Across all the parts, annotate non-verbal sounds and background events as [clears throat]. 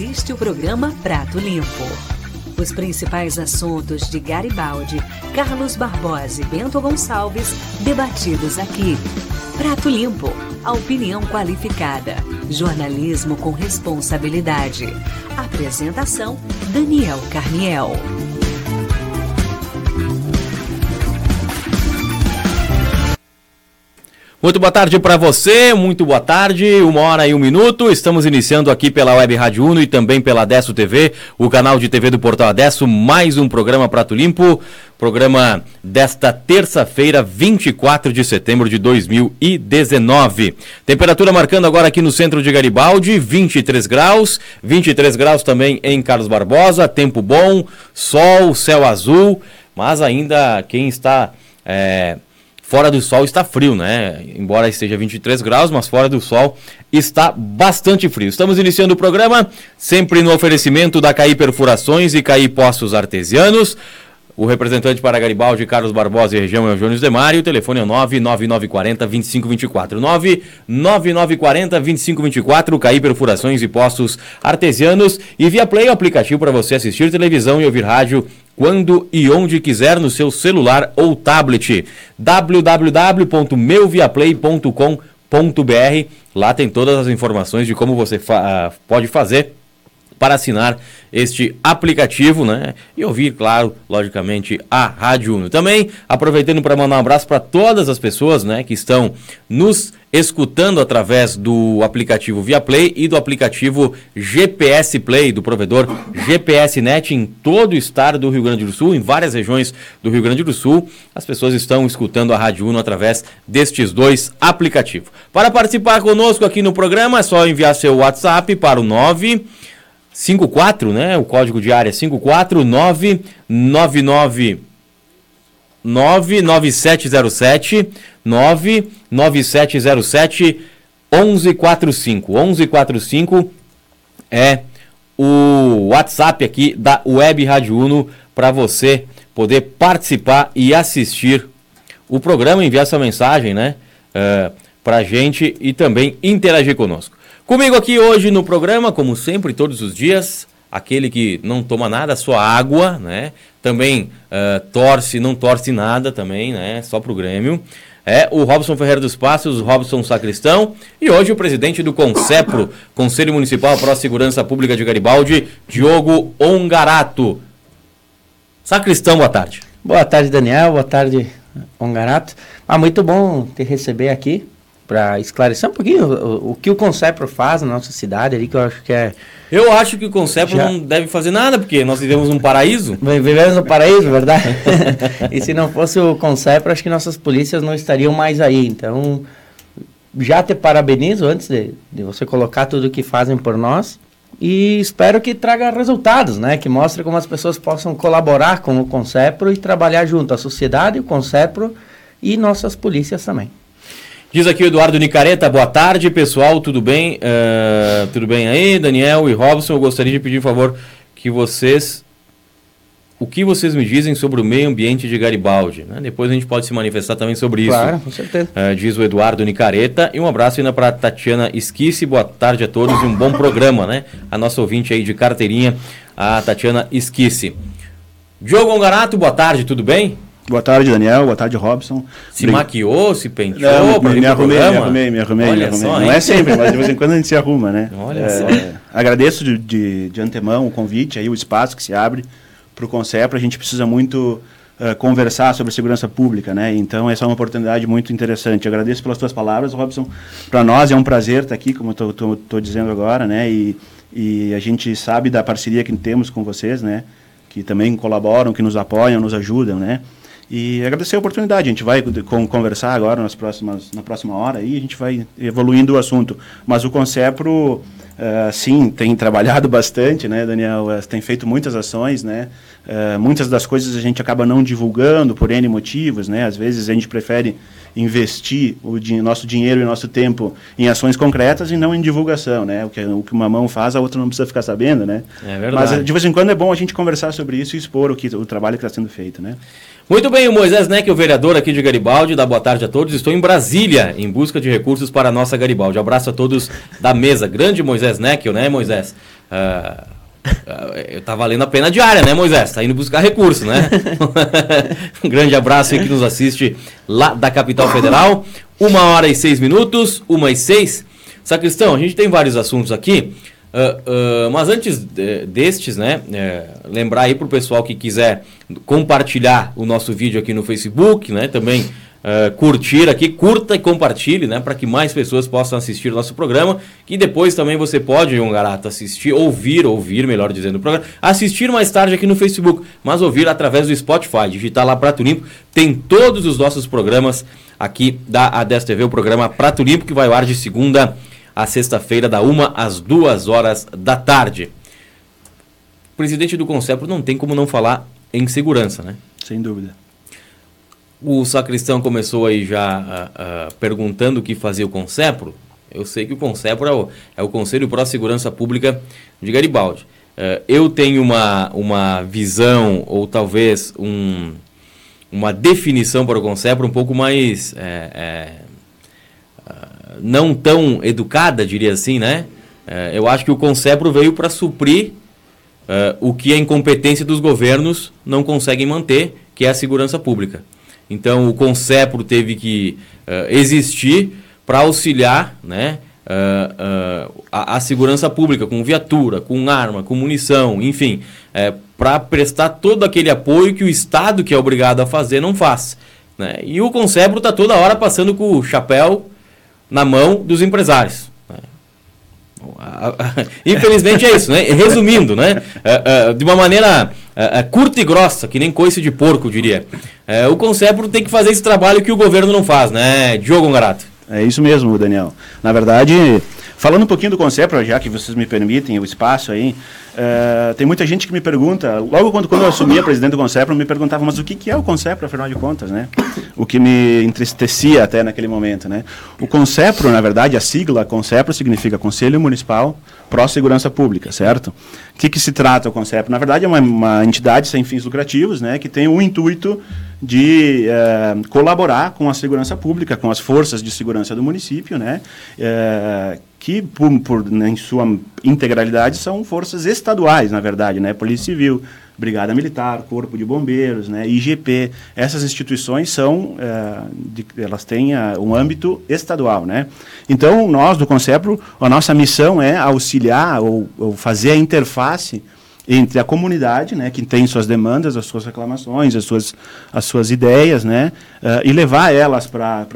Assiste o programa Prato Limpo. Os principais assuntos de Garibaldi, Carlos Barbosa e Bento Gonçalves, debatidos aqui. Prato Limpo, a opinião qualificada. Jornalismo com responsabilidade. Apresentação: Daniel Carniel. Muito boa tarde para você, muito boa tarde, uma hora e um minuto. Estamos iniciando aqui pela Web Rádio Uno e também pela Adesso TV, o canal de TV do Portal Adesso, mais um programa Prato Limpo, programa desta terça-feira, 24 de setembro de 2019. Temperatura marcando agora aqui no centro de Garibaldi, 23 graus, 23 graus também em Carlos Barbosa, tempo bom, sol, céu azul, mas ainda quem está. É, Fora do sol está frio, né? Embora esteja 23 graus, mas fora do sol está bastante frio. Estamos iniciando o programa, sempre no oferecimento da CAI Perfurações e CAI Poços Artesianos. O representante para Garibaldi, Carlos Barbosa e região é o Jônio Demário. O telefone é 99940 2524. 99940 2524. CAI Perfurações e Poços Artesianos. E via Play, o aplicativo para você assistir televisão e ouvir rádio quando e onde quiser no seu celular ou tablet. www.meuviaplay.com.br Lá tem todas as informações de como você fa ah, pode fazer para assinar este aplicativo, né? E ouvir, claro, logicamente, a Rádio Uno. Também aproveitando para mandar um abraço para todas as pessoas, né, que estão nos escutando através do aplicativo Via Play e do aplicativo GPS Play do provedor GPS Net em todo o estado do Rio Grande do Sul, em várias regiões do Rio Grande do Sul. As pessoas estão escutando a Rádio Uno através destes dois aplicativos. Para participar conosco aqui no programa, é só enviar seu WhatsApp para o 9 54, né? O código de área 54999 99707 99707 1145. 1145 é o WhatsApp aqui da Web Rádio Uno para você poder participar e assistir o programa, enviar sua mensagem, né? Uh, para gente e também interagir conosco. Comigo aqui hoje no programa, como sempre, todos os dias, aquele que não toma nada, só água, né? Também uh, torce, não torce nada também, né? Só pro Grêmio. É o Robson Ferreira dos Passos, Robson Sacristão. E hoje o presidente do CONCEPRO, Conselho Municipal para a Segurança Pública de Garibaldi, Diogo Ongarato. Sacristão, boa tarde. Boa tarde, Daniel. Boa tarde, Ongarato. Ah, muito bom te receber aqui para esclarecer um pouquinho o, o, que o Concepro faz na nossa cidade ali, que eu acho que é... Eu acho que o Concepro Já... não deve fazer nada, porque nós vivemos num paraíso. [laughs] Vivemos no paraíso, verdade? [laughs] e se não fosse o Concepro, acho que nossas polícias não estariam mais aí. Então, já te parabenizo antes de, de você colocar tudo o que fazem por nós. E espero que traga resultados, né? Que mostre como as pessoas possam colaborar com o Concepro e trabalhar junto, a sociedade, o Concepro e nossas polícias também. Diz aqui o Eduardo Nicareta, boa tarde pessoal, tudo bem? Uh, tudo bem aí, Daniel e Robson? Eu gostaria de pedir, por favor, que vocês. O que vocês me dizem sobre o meio ambiente de Garibaldi? Né? Depois a gente pode se manifestar também sobre isso. Claro, com certeza. Uh, diz o Eduardo Nicareta. E um abraço ainda para Tatiana Esquisse. Boa tarde a todos e um bom programa, né? A nossa ouvinte aí de carteirinha, a Tatiana Esquisse. Diogo Ongarato, boa tarde, tudo bem? Boa tarde, Daniel. Boa tarde, Robson. Se maquiou, se penteou? Não, me, me arrumei, me arrumei, me arrumei, Olha me arrumei. Só, Não é sempre, mas de vez em [laughs] quando a gente se arruma, né? Olha é, só. Agradeço de, de, de, antemão o convite, aí, o espaço que se abre para o Concepro. A gente precisa muito uh, conversar sobre segurança pública, né? Então, essa é uma oportunidade muito interessante. agradeço pelas tuas palavras, Robson. Para nós é um prazer estar aqui, como eu estou dizendo agora, né? E, e a gente sabe da parceria que temos com vocês, né? Que também colaboram, que nos apoiam, nos ajudam, né? E agradecer a oportunidade. A gente vai conversar agora nas próximas, na próxima hora e a gente vai evoluindo o assunto. Mas o Concepro, uh, sim, tem trabalhado [laughs] bastante, né, Daniel? Uh, tem feito muitas ações, né? Uh, muitas das coisas a gente acaba não divulgando por N motivos, né? Às vezes a gente prefere investir o din nosso dinheiro e nosso tempo em ações concretas e não em divulgação, né? O que, o que uma mão faz, a outra não precisa ficar sabendo, né? É verdade. Mas de vez em quando é bom a gente conversar sobre isso e expor o, que, o trabalho que está sendo feito, né? Muito bem, o Moisés Neck, o vereador aqui de Garibaldi, dá boa tarde a todos. Estou em Brasília, em busca de recursos para a nossa Garibaldi. Abraço a todos da mesa. Grande Moisés Moisés Neckel, né, Moisés? Uh, uh, tá valendo a pena diária, né, Moisés? Tá indo buscar recurso, né? [laughs] um grande abraço aí que nos assiste lá da capital federal. Uma hora e seis minutos, uma e seis. Sacristão, a gente tem vários assuntos aqui. Uh, uh, mas antes de, destes, né, é, lembrar aí para o pessoal que quiser compartilhar o nosso vídeo aqui no Facebook, né, também uh, curtir aqui, curta e compartilhe, né, para que mais pessoas possam assistir o nosso programa, que depois também você pode, João Garato, assistir, ouvir, ouvir, melhor dizendo, o programa, assistir mais tarde aqui no Facebook, mas ouvir através do Spotify, digitar lá Prato Limpo, tem todos os nossos programas aqui da ADES TV, o programa Prato Limpo, que vai ao ar de segunda a sexta-feira, da uma às duas horas da tarde. O presidente do Concepro não tem como não falar em segurança, né? Sem dúvida. O sacristão começou aí já uh, uh, perguntando o que fazia o Concepro. Eu sei que o Concepro é o, é o Conselho Pró Segurança Pública de Garibaldi. Uh, eu tenho uma, uma visão, ou talvez um, uma definição para o Concepro um pouco mais é, é, não tão educada, diria assim, né? Eu acho que o Concepro veio para suprir o que a incompetência dos governos não conseguem manter, que é a segurança pública. Então, o Concepro teve que uh, existir para auxiliar né, uh, a, a, segurança pública, com viatura, com arma, com munição, enfim, para prestar todo aquele apoio que o Estado, que é obrigado a fazer, não faz. Né? E o Concepro está toda hora passando com o chapéu na mão dos empresários. Né? [laughs] Infelizmente é isso, né? Resumindo, né? De uma maneira é, curta e grossa, que nem coice de porco, diria. o Concepro tem que fazer esse trabalho que o governo não faz, né? Diogo Garato. É isso mesmo, Daniel. Na verdade, falando um pouquinho do Concepro, já que vocês me permitem o espaço aí, Uh, tem muita gente que me pergunta, logo quando, quando eu assumi a presidente do Concepro, me perguntava, mas o que, que é o Concepro, afinal de contas, né? O que me entristecia até naquele momento, né? O Concepro, na verdade, a sigla Concepro significa Conselho Municipal Pró Segurança Pública, certo? O que, que se trata o Concepro? Na verdade, é uma, uma entidade sem fins lucrativos, né? Que tem o intuito de uh, colaborar com a segurança pública, com as forças de segurança do município, né? Uh, que, por, por, né, em sua integralidade, são forças estaduais, na verdade, né? Polícia Civil, Brigada Militar, Corpo de Bombeiros, né? IGP. Essas instituições são, é, de, elas têm a, um âmbito estadual, né? Então, nós do Concepro, a nossa missão é auxiliar ou, ou fazer a interface entre a comunidade, né, que tem suas demandas, as suas reclamações, as suas, as suas ideias, né, uh, e levar elas para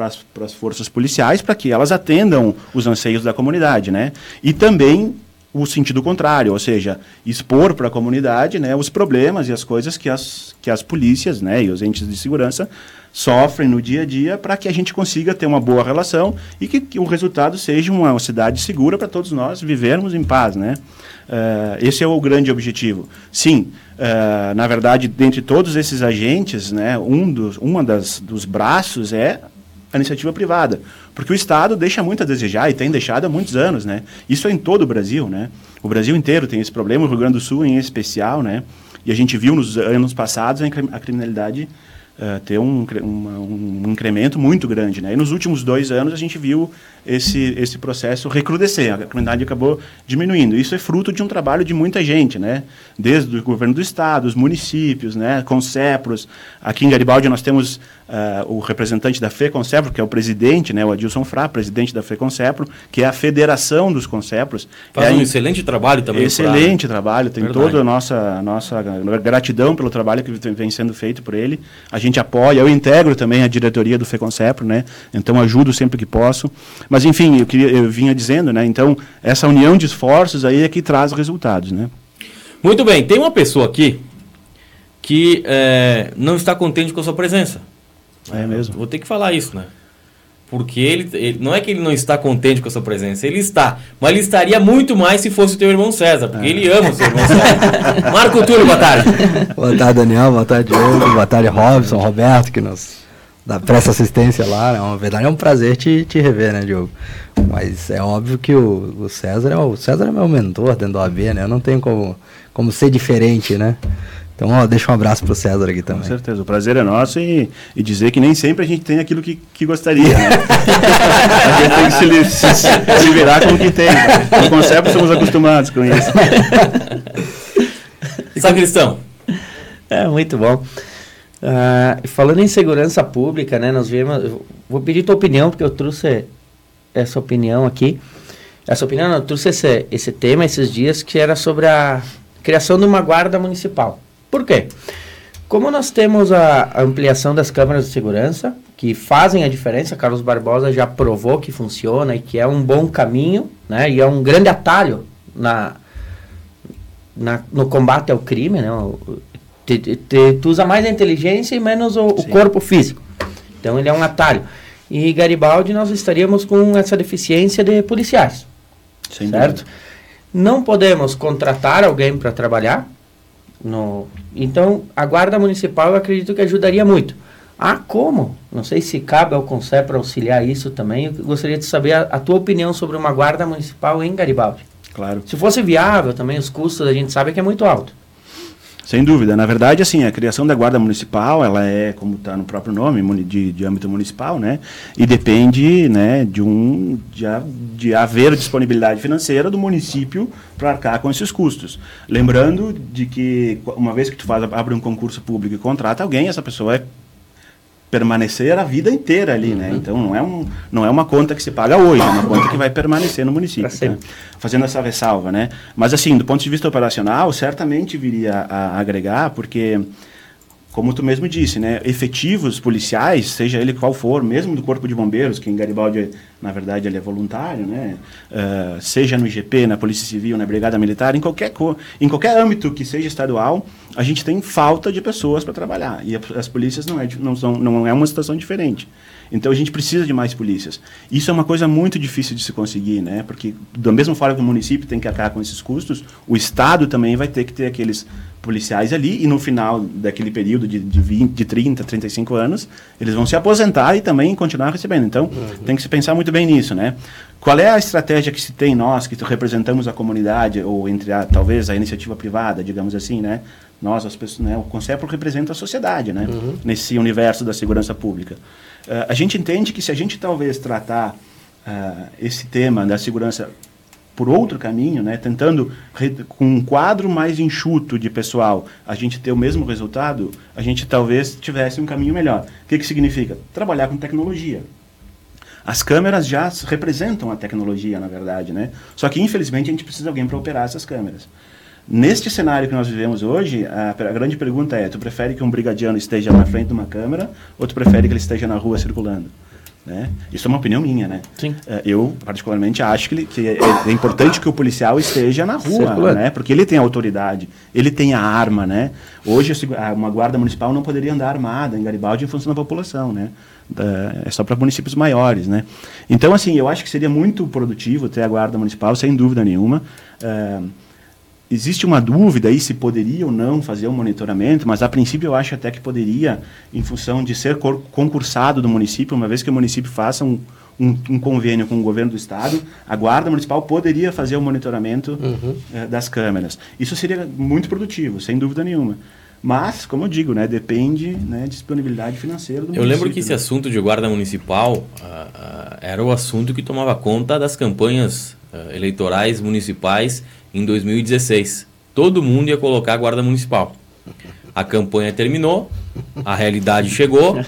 as forças policiais para que elas atendam os anseios da comunidade, né, e também o sentido contrário, ou seja, expor para a comunidade, né, os problemas e as coisas que as, que as polícias, né, e os entes de segurança sofrem no dia a dia para que a gente consiga ter uma boa relação e que, que o resultado seja uma cidade segura para todos nós vivermos em paz, né? Uh, esse é o grande objetivo. Sim, uh, na verdade, dentre todos esses agentes, né, um dos, uma das, dos braços é a iniciativa privada, porque o Estado deixa muito a desejar e tem deixado há muitos anos, né? Isso é em todo o Brasil, né? O Brasil inteiro tem esse problema, o Rio Grande do Sul em especial, né? E a gente viu nos anos passados a criminalidade uh, ter um, uma, um incremento muito grande, né? E nos últimos dois anos a gente viu esse, esse processo recrudescer, a criminalidade acabou diminuindo. Isso é fruto de um trabalho de muita gente, né? desde o governo do estado, os municípios, né? Concepros. Aqui em Garibaldi nós temos uh, o representante da FECONCEPRO, que é o presidente, né? o Adilson Frá, presidente da FECONCEPRO, que é a federação dos Concepros. Faz é um excelente trabalho também. Excelente trabalho, tem Verdade. toda a nossa, nossa gratidão pelo trabalho que vem sendo feito por ele. A gente apoia, eu integro também a diretoria do FECONCEPRO, né? então ajudo sempre que posso. Mas, enfim, eu, queria, eu vinha dizendo, né? Então, essa união de esforços aí é que traz resultados, né? Muito bem, tem uma pessoa aqui que é, não está contente com a sua presença. É mesmo. Vou ter que falar isso, né? Porque ele, ele, não é que ele não está contente com a sua presença, ele está. Mas ele estaria muito mais se fosse o teu irmão César, porque é. ele ama o seu irmão César. [laughs] Marco Túlio, boa tarde. Boa tarde, Daniel. Boa tarde, Diogo. Boa tarde, Robson, Roberto, que nos da presta assistência lá, né? Na verdade é um prazer te, te rever, né, Diogo? Mas é óbvio que o, o César é o César é meu mentor dentro do AB, né? Eu não tenho como, como ser diferente, né? Então, ó, deixa um abraço pro César aqui Com também. certeza, o prazer é nosso e, e dizer que nem sempre a gente tem aquilo que, que gostaria. Né? [laughs] a gente tem que se, li- se, se virar com o que tem. Né? No conceito somos acostumados com isso. [laughs] Sacristão. É, muito bom. Ah, falando em segurança pública, né, nós vemos, eu vou pedir tua opinião, porque eu trouxe essa opinião aqui. Essa opinião, não, eu trouxe esse, esse tema esses dias, que era sobre a criação de uma guarda municipal. Por quê? Como nós temos a, ampliação das câmaras de segurança, que fazem a diferença, Carlos Barbosa já provou que funciona e que é um bom caminho, né, e é um grande atalho na, na, no combate ao crime, né? O- te- te- tu usa mais a inteligência e menos o, o corpo físico. Então ele é um atalho. E Garibaldi nós estaríamos com essa deficiência de policiais, Sem certo? dúvida. Não podemos contratar alguém para trabalhar. No, então a guarda municipal eu acredito que ajudaria muito. Ah, como? Não sei se cabe ao Conselho para auxiliar isso também. Eu gostaria de saber a, a tua opinião sobre uma guarda municipal em Garibaldi. Claro. Se fosse viável também, os custos a gente sabe que é muito alto. Sem dúvida. Na verdade, assim, a criação da guarda municipal, ela é, como está no próprio nome, de, de âmbito municipal, né? E depende, né, de um de, de haver disponibilidade financeira do município para arcar com esses custos. Lembrando de que qu- uma vez que tu faz, abre um concurso público e contrata alguém, essa pessoa é permanecer a vida inteira ali, né? Então não é, um, não é uma conta que se paga hoje, é uma conta que vai permanecer no município. Né? Fazendo essa ressalva, né? Mas assim, do ponto de vista operacional, certamente viria a agregar, porque como tu mesmo disse, né, efetivos policiais, seja ele qual for, mesmo do Corpo de Bombeiros, que em Garibaldi, na verdade, ele é voluntário, né, ah, seja no IGP, na Polícia Civil, na Brigada Militar, em qualquer, em qualquer âmbito que seja estadual, a gente tem falta de pessoas para trabalhar. E a- as polícias não é, não, são, não é uma situação diferente. Então a gente precisa de mais polícias. Isso é uma coisa muito difícil de se conseguir, né? Porque da mesma forma que o município tem que arcar com esses custos, o Estado também vai ter que ter aqueles policiais ali e no final daquele período de, de, 20, de 30, 35 anos, eles vão se aposentar e também continuar recebendo. Então, tem que se pensar muito bem nisso, né? Qual é a estratégia que se tem nós, que representamos a comunidade, ou entre a, talvez a iniciativa privada, digamos assim, né? Nós, as pessoas, né? O Concepro representa a sociedade, né? Nesse universo da segurança pública. Eh, a gente entende que se a gente talvez tratar ah, esse tema da segurança por outro caminho, né, tentando com um quadro mais enxuto de pessoal, a gente ter o mesmo resultado, a gente talvez tivesse um caminho melhor. O que que significa? Trabalhar com tecnologia. As câmeras já representam a tecnologia, na verdade, né? Só que infelizmente a gente precisa de alguém para operar essas câmeras. Neste cenário que nós vivemos hoje, a, a grande pergunta é: tu prefere que um brigadiano esteja na frente de uma câmera ou tu prefere que ele esteja na rua circulando? Né? Isso é uma opinião minha, né? Sim. Eh, Eu, particularmente, acho que, ele- que é, é importante que o policial esteja na rua, né? Porque ele tem a autoridade, ele tem a arma, né? Hoje, uma guarda municipal não poderia andar armada em Garibaldi em função da população, né? É só para municípios maiores, né? Então, assim, eu acho que seria muito produtivo ter a guarda municipal, sem dúvida nenhuma. Eh, Existe uma dúvida aí se poderia ou não fazer um monitoramento, mas a princípio eu acho até que poderia, em função de ser concursado do município, uma vez que o município faça um, um, um convênio com o governo do estado, a guarda municipal poderia fazer o monitoramento eh, das câmeras. Isso seria muito produtivo, sem dúvida nenhuma. Mas, como eu digo, né, depende né, de disponibilidade financeira do Eu lembro que esse né? assunto de guarda municipal ah, ah, era o assunto que tomava conta das campanhas ah, eleitorais municipais em 2016. Todo mundo ia colocar a guarda municipal. A campanha terminou, a realidade chegou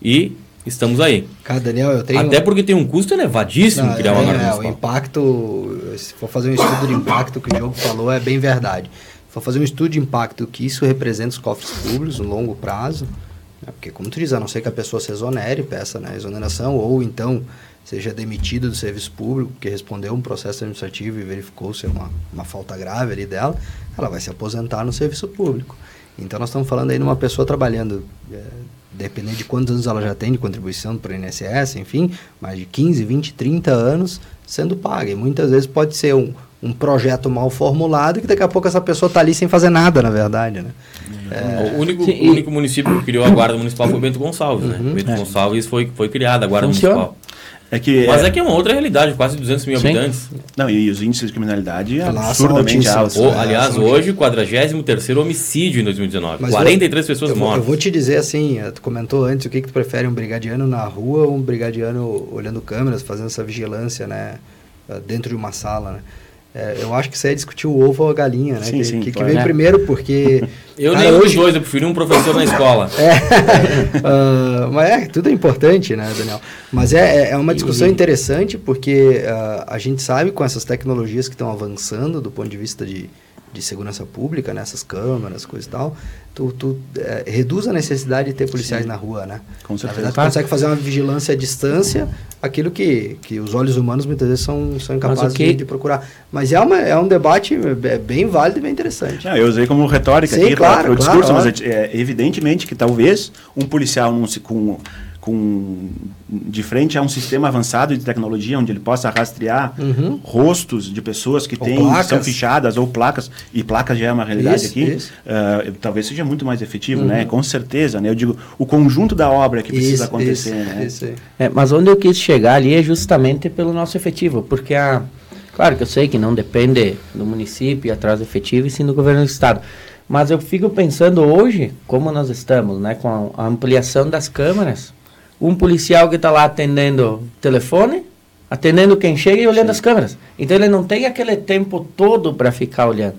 e estamos aí. Cara, Daniel, eu tenho. Até porque tem um custo elevadíssimo Não, criar uma é, guarda é, o municipal. impacto, se for fazer um estudo de impacto que o Diogo falou, é bem verdade. Se for fazer um estudo de impacto que isso representa os cofres públicos no longo prazo, né, porque como tu diz, a não ser que a pessoa se exonere, peça na exoneração, ou então seja demitida do serviço público, porque respondeu um processo administrativo e verificou ser uma, uma falta grave ali dela, ela vai se aposentar no serviço público. Então nós estamos falando aí de uma pessoa trabalhando, é, dependendo de quantos anos ela já tem de contribuição para o INSS, enfim, mais de 15, 20, 30 anos sendo paga. E muitas vezes pode ser um, um projeto mal formulado que daqui a pouco essa pessoa está ali sem fazer nada, na verdade, né? O único, Sim, e- único município que criou a guarda municipal foi Bento Gonçalves, né? Uhum. Bento Gonçalves foi, foi criada a guarda Funciona. municipal. É que, Mas é que é uma outra realidade, quase 200 mil Sim. habitantes. Não, e os índices de criminalidade Lá são absurdamente altos. O- É, aliás, hoje, 43º homicídio em 2019. Mas 43 pessoas eu vou, mortas. Eu vou te dizer assim, eh, tu comentou antes, o que, que tu prefere, um brigadiano na rua ou um brigadiano olhando câmeras, fazendo essa vigilância, né, eh, dentro de uma sala, né? Eh, eu acho que isso aí é discutir o ovo ou a galinha, né? Sim, que, sim, que, que claro. veio É. primeiro, porque... [laughs] Eu cara, nem um dos hoje- dois, eu preferi um professor na escola. [laughs] [laughs] Ah, mas é, tudo é importante, né, Daniel? Mas é, é- é uma discussão interessante porque ah, a gente sabe com essas tecnologias que estão avançando do ponto de vista de, de segurança pública, né, essas câmeras, coisa e tal, tu, tu eh, reduz a necessidade de ter policiais na rua, né? Com Na certeza. verdade, tu consegue fazer uma vigilância à distância, aquilo que, que os olhos humanos muitas vezes são, são incapazes que- de, de procurar. Mas é, uma, é um debate eh, bem válido e bem interessante. Não, eu usei como retórica Sim, aqui claro, para o claro, discurso, mas óbvio. é, é evidentemente que talvez um policial num si- com, com de frente a um sistema avançado de tecnologia onde ele possa rastrear Uhum. rostos de pessoas que têm são fichadas ou placas e placas já é uma realidade Isso, aqui isso. ah, talvez seja muito mais efetivo Uhum. né com certeza né eu digo o conjunto da obra que precisa Isso, acontecer né. É, mas onde eu quis chegar ali é justamente pelo nosso efetivo, porque a, claro que eu sei que não depende do município atrás do efetivo e sim do governo do estado. Mas eu fico pensando hoje, como nós estamos, né, com a ampliação das câmeras, um policial que está lá atendendo telefone, atendendo quem chega e olhando as câmeras. Então ele não tem aquele tempo todo para ficar olhando.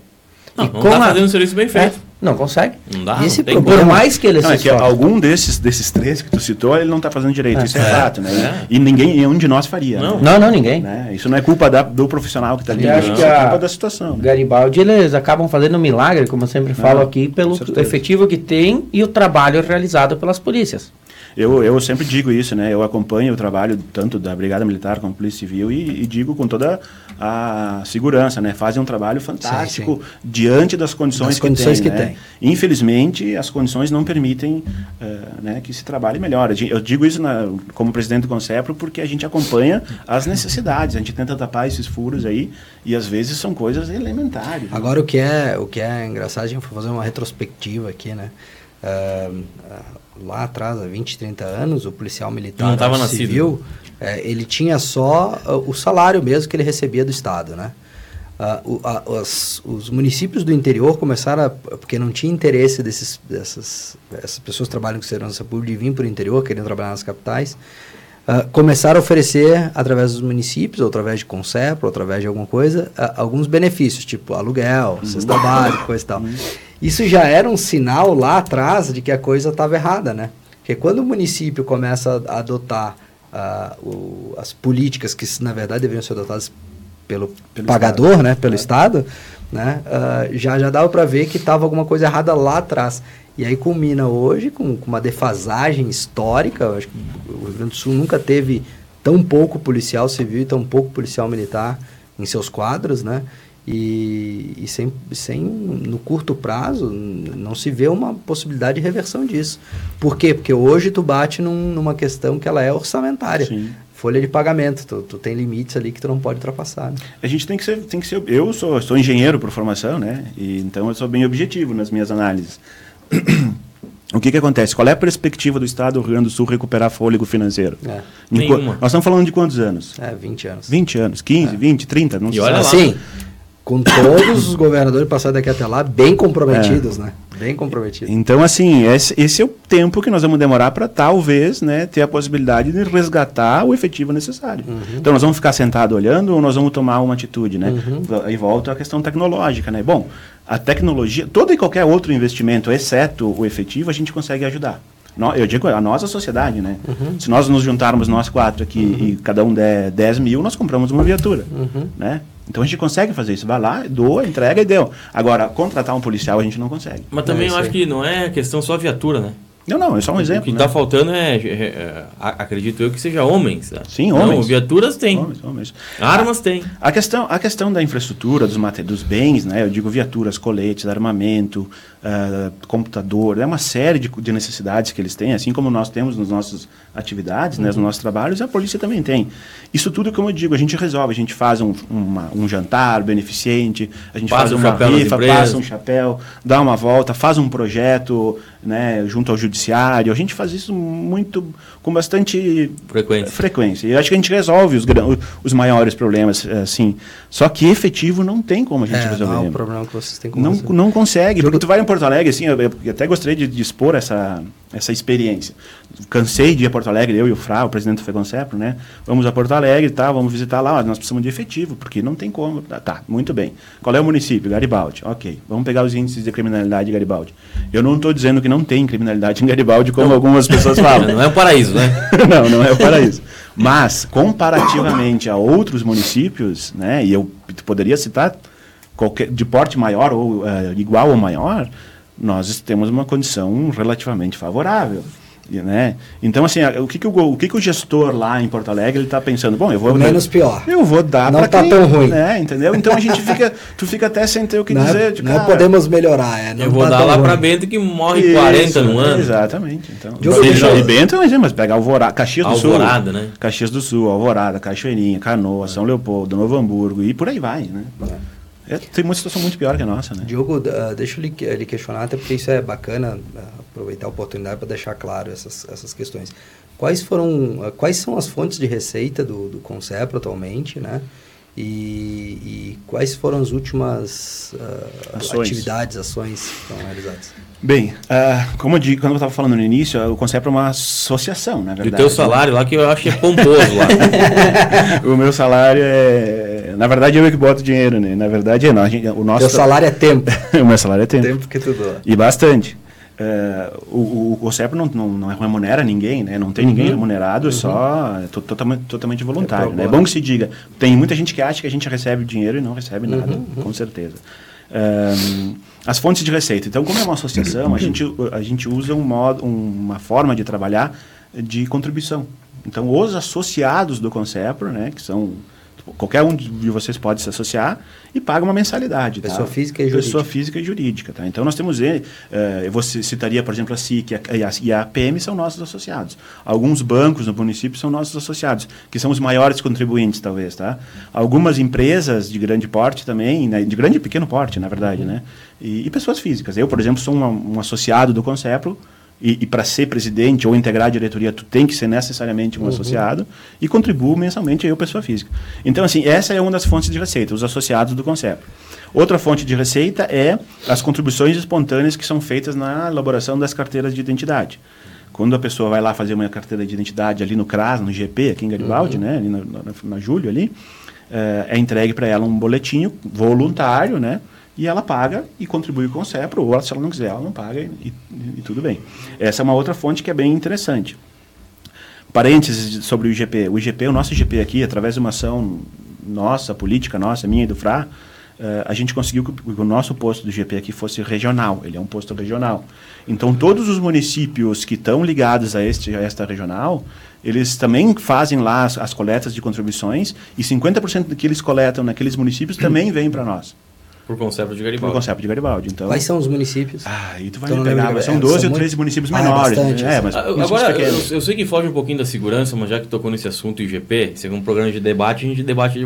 Não, E não tá a- fazendo um serviço bem feito. É, não consegue. Não dá, esse não Por mais que ele Não, se é que algum desses, desses três que tu citou, ele não está fazendo direito. É. Isso é, É, fato, né? é. E ninguém, nenhum de nós faria. Não. Né? Não, não, ninguém. Né? Isso não é culpa da- do profissional que está ali. Eu acho não. que Isso é culpa da situação. O Garibaldi, eles acabam fazendo um milagre, como eu sempre falo Ah, aqui, pelo efetivo que tem e o trabalho realizado pelas polícias. Eu, eu sempre digo isso, né? Eu acompanho o trabalho tanto da Brigada Militar como da Polícia Civil e, e digo com toda a segurança, né? Fazem um trabalho fantástico diante das condições, Das condições que que tem. né? Infelizmente, as condições não permitem eh, né, que se trabalhe melhor. Eu digo isso na- como presidente do Concepro porque a gente acompanha as necessidades, a gente tenta tapar esses furos aí e às vezes são coisas elementares. Agora o que é o que é engraçado, a gente foi fazer uma retrospectiva aqui, né? Ah, lá atrás, há 20, 30 anos, o policial militar Não tava civil, eh, ele tinha só ah, o salário mesmo que ele recebia do Estado, né? Ah, o- a- os, os municípios do interior começaram a, porque não tinha interesse desses, dessas essas pessoas que trabalham com segurança pública de vir para o interior, querendo trabalhar nas capitais, ah, começaram a oferecer, através dos municípios, ou através de Concepro, ou através de alguma coisa, ah, alguns benefícios, tipo aluguel, cesta básica, coisa e tal. Isso já era um sinal lá atrás de que a coisa estava errada, né? Porque quando o município começa a adotar ah, o- as políticas que, na verdade, deveriam ser adotadas pelo, Pelo pagador, né? Pelo Estado, né? já, já dava para ver que estava alguma coisa errada lá atrás. E aí culmina hoje com, com uma defasagem histórica. Eu acho que o Rio Grande do Sul nunca teve tão pouco policial civil e tão pouco policial militar em seus quadros, né? E, e sem, sem, no curto prazo, não se vê uma possibilidade de reversão disso. Por quê? Porque hoje tu bate num- numa questão que ela é orçamentária. Sim. Folha de pagamento, tu, tu tem limites ali que tu não pode ultrapassar. né? A gente tem que ser, tem que ser. Eu sou, sou engenheiro por formação, né? E, então eu sou bem objetivo nas minhas análises. O que que acontece? Qual é a perspectiva do Estado do Rio Grande do Sul recuperar fôlego financeiro? É, Nenhuma. Nós estamos falando de quantos anos? é 20 anos. 20 anos, 15, 20, 30, não E sei. olha lá. Assim, com todos os governadores passados daqui até lá, bem comprometidos, né? Bem comprometidos. Então, assim, esse, esse é o tempo que nós vamos demorar para talvez né, ter a possibilidade de resgatar o efetivo necessário. Então, nós vamos ficar sentados olhando ou nós vamos tomar uma atitude, né? Aí volta a questão tecnológica, né? Bom, a tecnologia, todo e qualquer outro investimento, exceto o efetivo, a gente consegue ajudar. Eu digo a nossa sociedade, né? Se nós nos juntarmos nós quatro aqui e cada um der 10 mil, nós compramos uma viatura, né? Então a gente consegue fazer isso. Vai lá, doa, entrega e deu. Agora, contratar um policial a gente não consegue. Mas também É, eu acho que não é questão só viatura, né? Não, não, é só um O exemplo. que né? está faltando é, é, é, a- acredito eu, que seja homens. né? Sim, Não, homens. viaturas tem. Homens, homens. Armas tem. A questão, a questão da infraestrutura, dos, dos bens, né? Eu digo viaturas, coletes, armamento, uh, computador, é uma série de, de, necessidades que eles têm, assim como nós temos nas nossas atividades, uhum. né, nos nossos trabalhos, a polícia também tem. Isso tudo, como eu digo, a gente resolve, a gente faz um, uma, um jantar beneficente, a gente passa faz uma rifa, passa um chapéu, dá uma volta, faz um projeto né, junto ao judiciário, a gente faz isso muito, com bastante frequência. frequência. E eu acho que a gente resolve os, os maiores problemas, assim, só que efetivo não tem como a gente é, resolver. Não é um problema que vocês têm como não, não consegue, porque tu vai Porto Alegre, assim, eu, eu até gostaria de, de expor essa, essa experiência. Cansei de ir a Porto Alegre, eu e o Fra, o presidente do FECONCEPRO, né? Vamos a Porto Alegre, tá? Vamos visitar lá, nós precisamos de efetivo, porque não tem como. Tá, tá, muito bem. Qual é o município? Garibaldi. Ok, vamos pegar os índices de criminalidade de Garibaldi. Eu não estou dizendo que não tem criminalidade em Garibaldi, como não, algumas pessoas falam. Não é um paraíso, né? [laughs] não, não é um paraíso. Mas, comparativamente a outros municípios, né? E eu poderia citar qualquer, de porte maior ou uh, igual ou maior, nós temos uma condição relativamente favorável. Né? Então, assim, o que, que, o, o que, que o gestor lá em Porto Alegre está pensando? Bom, eu vou. Menos pior. Eu vou dar Não está tão ruim. Né? Entendeu? Então a gente fica. tu fica até sem ter o que não, dizer. De, não podemos melhorar. É, não eu vou tá dar lá para Bento que morre Isso, 40 no ano. Exatamente. Então, e Bento, mas pegar Alvorada, Caxias do Alvorada, Sul. né? Caxias do Sul, Alvorada, Cachoeirinha, Canoa, São Leopoldo, Novo Hamburgo e por aí vai. Né? É. É, tem uma situação muito pior que a nossa, né? Diogo, uh, deixa eu lhe, lhe, questionar, até porque isso é bacana, uh, aproveitar a oportunidade para deixar claro essas, essas questões. Quais foram, uh, quais são as fontes de receita do, do Concepro atualmente, né? E, e, quais foram as últimas ações. atividades, ações que foram realizadas? Bem, uh, como eu digo, quando eu estava falando no início, o conceito é uma associação, na verdade. E o teu salário lá que eu acho que é pomposo lá. [laughs] o meu salário é... Na verdade, eu é que boto dinheiro, né? Na verdade, é, não, gente, o nosso... Teu salário é tempo. [laughs] o meu salário é tempo. Tempo que tu doa. E bastante. Uh, o, o, o não, não, não, remunera ninguém, né? Não tem uhum. ninguém remunerado, uhum. só é totalmente, totalmente voluntário. É, né? é bom que se diga. Tem muita gente que acha que a gente recebe dinheiro e não recebe nada, uhum. com certeza. Um, as fontes de receita. Então, como é uma associação, a gente, a gente usa um modo, uma forma de trabalhar de contribuição. Então, os associados do Concepro, né, que são qualquer um de vocês pode se associar e paga uma mensalidade. Pessoa tá? física e jurídica. Pessoa física e jurídica. Tá? Então nós temos, uh, eu vou citaria, por exemplo, a SIC e a, e a PM são nossos associados. Alguns bancos no município são nossos associados, que são os maiores contribuintes, talvez. Tá? Algumas empresas de grande porte também, né? de grande e pequeno porte, na verdade, né? E, e, pessoas físicas. Eu, por exemplo, sou um, um associado do Concepro, e, e para ser presidente ou integrar a diretoria, tu tem que ser necessariamente um uhum. associado e contribuo mensalmente eu, pessoa física. Então, assim, essa é uma das fontes de receita, os associados do CONCEP. Outra fonte de receita é as contribuições espontâneas que são feitas na elaboração das carteiras de identidade. Quando a pessoa vai lá fazer uma carteira de identidade ali no CRAS, no GP, aqui em Garibaldi, uhum. né, ali na, na, na Júlio ali, é, é entregue para ela um boletinho voluntário, né, e ela paga e contribui com o CEPRO, ou se ela não quiser, ela não paga e, e, e tudo bem. Essa é uma outra fonte que é bem interessante. Parênteses sobre o IGP. O IGP, o nosso IGP aqui, através de uma ação nossa, política nossa, minha e do FRA, uh, a gente conseguiu que, que o nosso posto do IGP aqui fosse regional. Ele é um posto regional. Então, todos os municípios que estão ligados a, este, a esta regional, eles também fazem lá as, as coletas de contribuições e 50% do que eles coletam naqueles municípios também vem para nós. Por conceito de Garibaldi. Por conceito de Garibaldi. Então, Quais são os municípios? Ah, aí tu vai então, pegar, mas são 12 ou 13 muito... municípios ah, é menores. Bastante, né? é, mas Agora, eu, eu, sei que foge um pouquinho da segurança, mas já que tocou nesse assunto IGP, segundo um programa de debate, a gente debate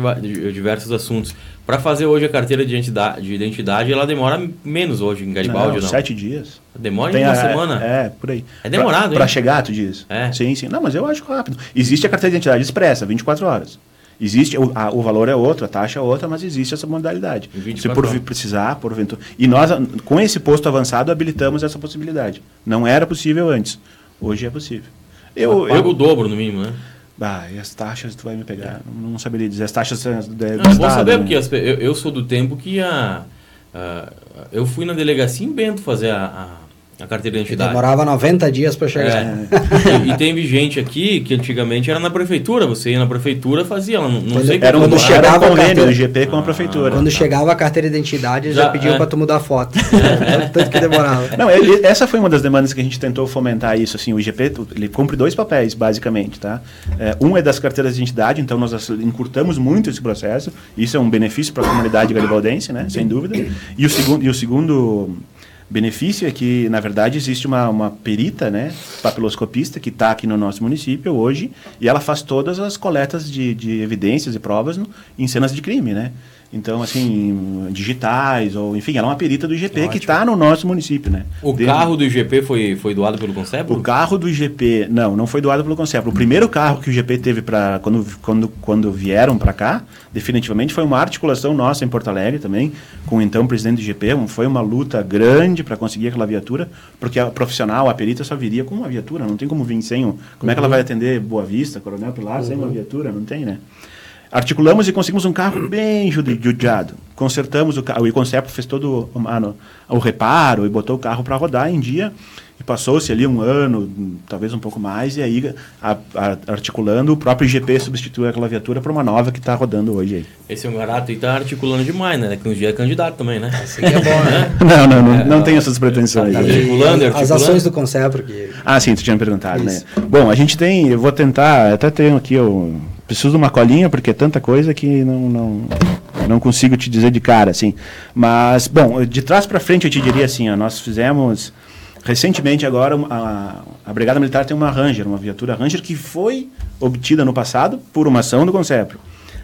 diversos assuntos. Para fazer hoje a carteira de identidade, de identidade, ela demora menos hoje em Garibaldi, não? não? Sete dias. Demora Tem uma a, semana? É, por aí. É demorado, Para chegar, tu diz? É. Sim, sim. Não, mas eu acho rápido. Existe a carteira de identidade expressa, 24 horas. Existe, o, a, o valor é outro, a taxa é outra, mas existe essa modalidade. Se por precisar, porventura. E nós, com esse posto avançado, habilitamos essa possibilidade. Não era possível antes. Hoje é possível. Eu, pago o dobro, no mínimo, né? Ah, e as taxas tu vai me pegar? Não, não saberia dizer. As taxas é, do não, Estado. saber, né? porque as, eu, eu, sou do tempo que a, a, eu fui na delegacia em Bento fazer a, a a carteira de identidade. Demorava 90 dias para chegar. É. e, e tem gente aqui que antigamente era na prefeitura. Você ia na prefeitura, fazia. Não, não quando, sei era quando chegava o convênio do IGP com a prefeitura. Quando chegava a carteira de identidade, eles já, já pediam é. para tu mudar a foto. [laughs] É. Tanto que demorava. Não, ele, essa foi uma das demandas que a gente tentou fomentar isso. Assim, o IGP ele cumpre dois papéis, basicamente. Tá? É, um é das carteiras de identidade, então nós encurtamos muito esse processo. Isso é um benefício para a comunidade garibaldense, né? sem dúvida. E o, segundo, e o segundo benefício é que, na verdade, existe uma, uma perita, né, papiloscopista, que está aqui no nosso município hoje, e ela faz todas as coletas de, de evidências e provas no, em cenas de crime, né? Então, assim, digitais, ou enfim, ela é uma perita do IGP que está no nosso município, né? O Dentro- carro do IGP foi, foi doado pelo Concepro? o carro do IGP, não, não foi doado pelo Concepro. O primeiro carro que o IGP teve para quando, quando, quando vieram para cá, definitivamente foi uma articulação nossa em Porto Alegre também, com o então presidente do IGP. Foi uma luta grande para conseguir aquela viatura, porque a profissional, a perita só viria com uma viatura, não tem como vir sem um. Como é que ela vai atender Boa Vista, Coronel Pilar, sem uma viatura? Não tem, né? Articulamos e conseguimos um carro bem judi- judiado. Consertamos o carro. O Concepto fez todo o, a- o reparo e botou o carro para rodar em dia. E passou-se ali um ano, talvez um pouco mais, e aí, a- a- articulando, o próprio IGP substituiu aquela viatura por uma nova que está rodando hoje aí. Esse é um garoto aí tá articulando demais, né? Que um dia é candidato também, né? Isso aqui é bom, né? [laughs] Não, não, não, não tem essas pretensões. tá aí. Articulando, As articulando. ações do Concepro que Ah, sim, tu tinha me perguntado, Isso. né? Bom, a gente tem, eu vou tentar, até tenho aqui, eu preciso de uma colinha, porque é tanta coisa que não, não, não consigo te dizer de cara, assim. Mas, bom, de trás para frente eu te diria assim, ó, nós fizemos, recentemente agora, a, a Brigada Militar tem uma Ranger, uma viatura Ranger que foi obtida no passado por uma ação do Concepro.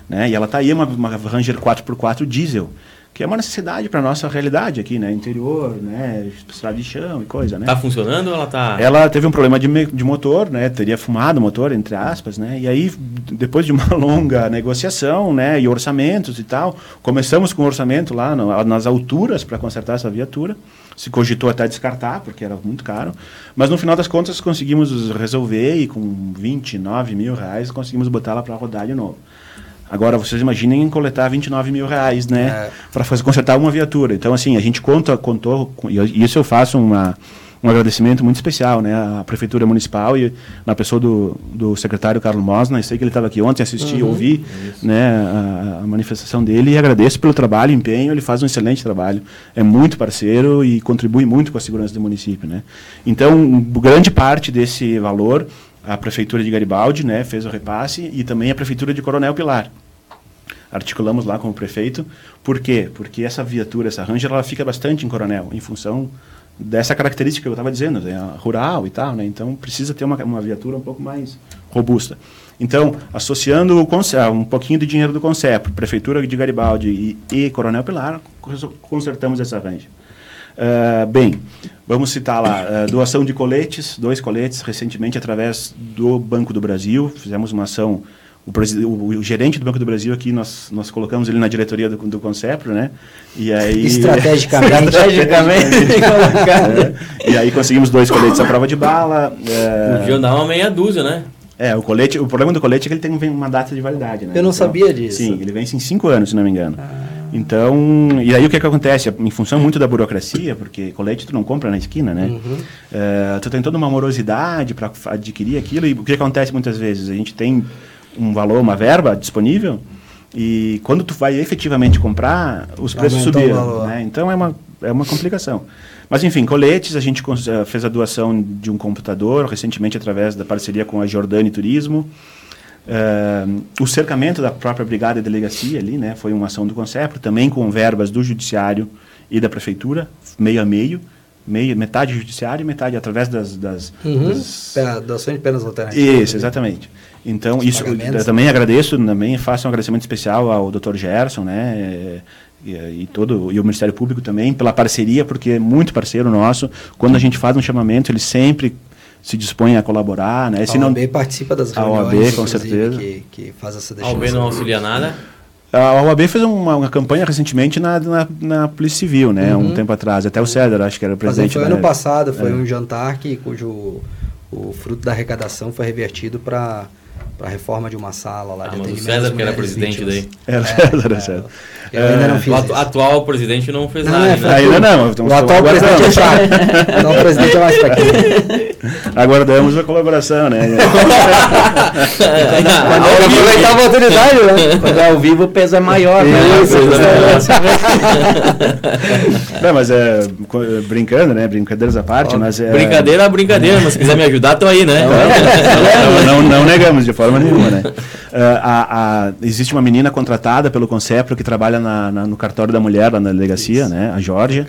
Né? E ela está aí, uma, uma Ranger 4x4 diesel, que é uma necessidade para nossa realidade aqui, né? Interior, né? Estrada de chão e coisa, né? Tá funcionando ou ela tá. Ela teve um problema de, de motor, né? Teria fumado o motor, entre aspas, né? E aí, depois de uma [laughs] longa negociação, né? E orçamentos e tal, começamos com o orçamento lá no- nas alturas para consertar essa viatura. Se cogitou até descartar, porque era muito caro. Mas no final das contas conseguimos resolver e com 29 mil reais conseguimos botar ela para rodar de novo. Agora, vocês imaginem coletar 29 mil reais, né? É. Para consertar uma viatura. Então, assim, a gente conta, contou, e isso eu faço uma, um agradecimento muito especial, né? À Prefeitura Municipal e na pessoa do, do secretário Carlos Mosna. Sei que ele estava aqui ontem, assisti, ouvi né, a, a manifestação dele e agradeço pelo trabalho, empenho. Ele faz um excelente trabalho. É muito parceiro e contribui muito com a segurança do município, né? Então, grande parte desse valor a Prefeitura de Garibaldi né, fez o repasse e também a Prefeitura de Coronel Pilar. Articulamos lá com o prefeito. Por quê? Porque essa viatura, essa Ranger, ela fica bastante em Coronel, em função dessa característica que eu estava dizendo, né, rural e tal, né? Então precisa ter uma, uma viatura um pouco mais robusta. Então, associando o conce- ah, um pouquinho de dinheiro do Concepro, Prefeitura de Garibaldi e, e Coronel Pilar, cons- consertamos essa Ranger. Ah, bem, vamos citar lá, ah, doação de coletes, dois coletes, recentemente através do Banco do Brasil, fizemos uma ação, o, o- o gerente do Banco do Brasil aqui, nós, nós colocamos ele na diretoria do, do Concepro, né? E aí... estrategicamente. [laughs] Estrategicamente [laughs] colocado. É, e aí conseguimos dois coletes à prova de bala. é, Podia dar uma meia dúzia, né? é, o colete, o problema do colete é que ele tem um- uma data de validade, né? Eu não sabia disso. Sim, ele vence em cinco anos, se não me engano. Então, e aí o que que acontece? Em função muito da burocracia, porque colete tu não compra na esquina, né? Uhum. É, tu tem toda uma morosidade para adquirir aquilo e o que acontece muitas vezes? A gente tem um valor, uma verba disponível e quando tu vai efetivamente comprar, os preços Aumentou subiram, né? Então é uma, é uma complicação. Mas enfim, coletes, a gente eh, fez a doação de um computador recentemente através da parceria com a Jordani Turismo. Eh, o cercamento da própria brigada e delegacia ali, né, foi uma ação do Concepro, também com verbas do judiciário e da prefeitura, meio a meio, meio metade judiciário e metade através das, das, Uhum. das Doação de penas alternativas. isso, exatamente. Então, Os isso, eu também agradeço, também faço um agradecimento especial ao Dr. Gerson, né, e, e todo e o Ministério Público também pela parceria, porque é muito parceiro nosso. Quando a gente faz um chamamento, ele sempre se dispõe a colaborar, né? A Se não, OAB participa das A reuniões, OAB, com certeza. Que, que faz essa A. UB não auxilia nada. a OAB fez uma, uma campanha recentemente na, na, na Polícia Civil, né, um tempo atrás. Até o César, acho que era o Uhum. Mas presidente foi da- ano passado, foi É. um jantar que, cujo o fruto da arrecadação foi revertido para a reforma de uma sala lá Ah, de mas o atendimento César às que era presidente vítimas. Era o É, César, era o é. César. Eu ainda não É, fiz O atu- atual presidente não fez Não, nada, é, né? foi- Ainda não, então O atual presidente é fraco. O atual presidente é mais fraquinho. [laughs] Aguardamos a colaboração, né? Mas tem que aproveitar a oportunidade, né? Quando é ao vivo, o peso é maior. né? Isso, [laughs] Não, mas é brincando, né? Brincadeiras à parte, mas é. Brincadeira, brincadeira, mas se quiser me ajudar, tô aí, né? Não, não, não negamos. de forma nenhuma, né? Uh, [laughs] a, a, existe uma menina contratada pelo Concepro que trabalha na, na, no cartório da mulher, lá na delegacia, Isso. né? A Georgia.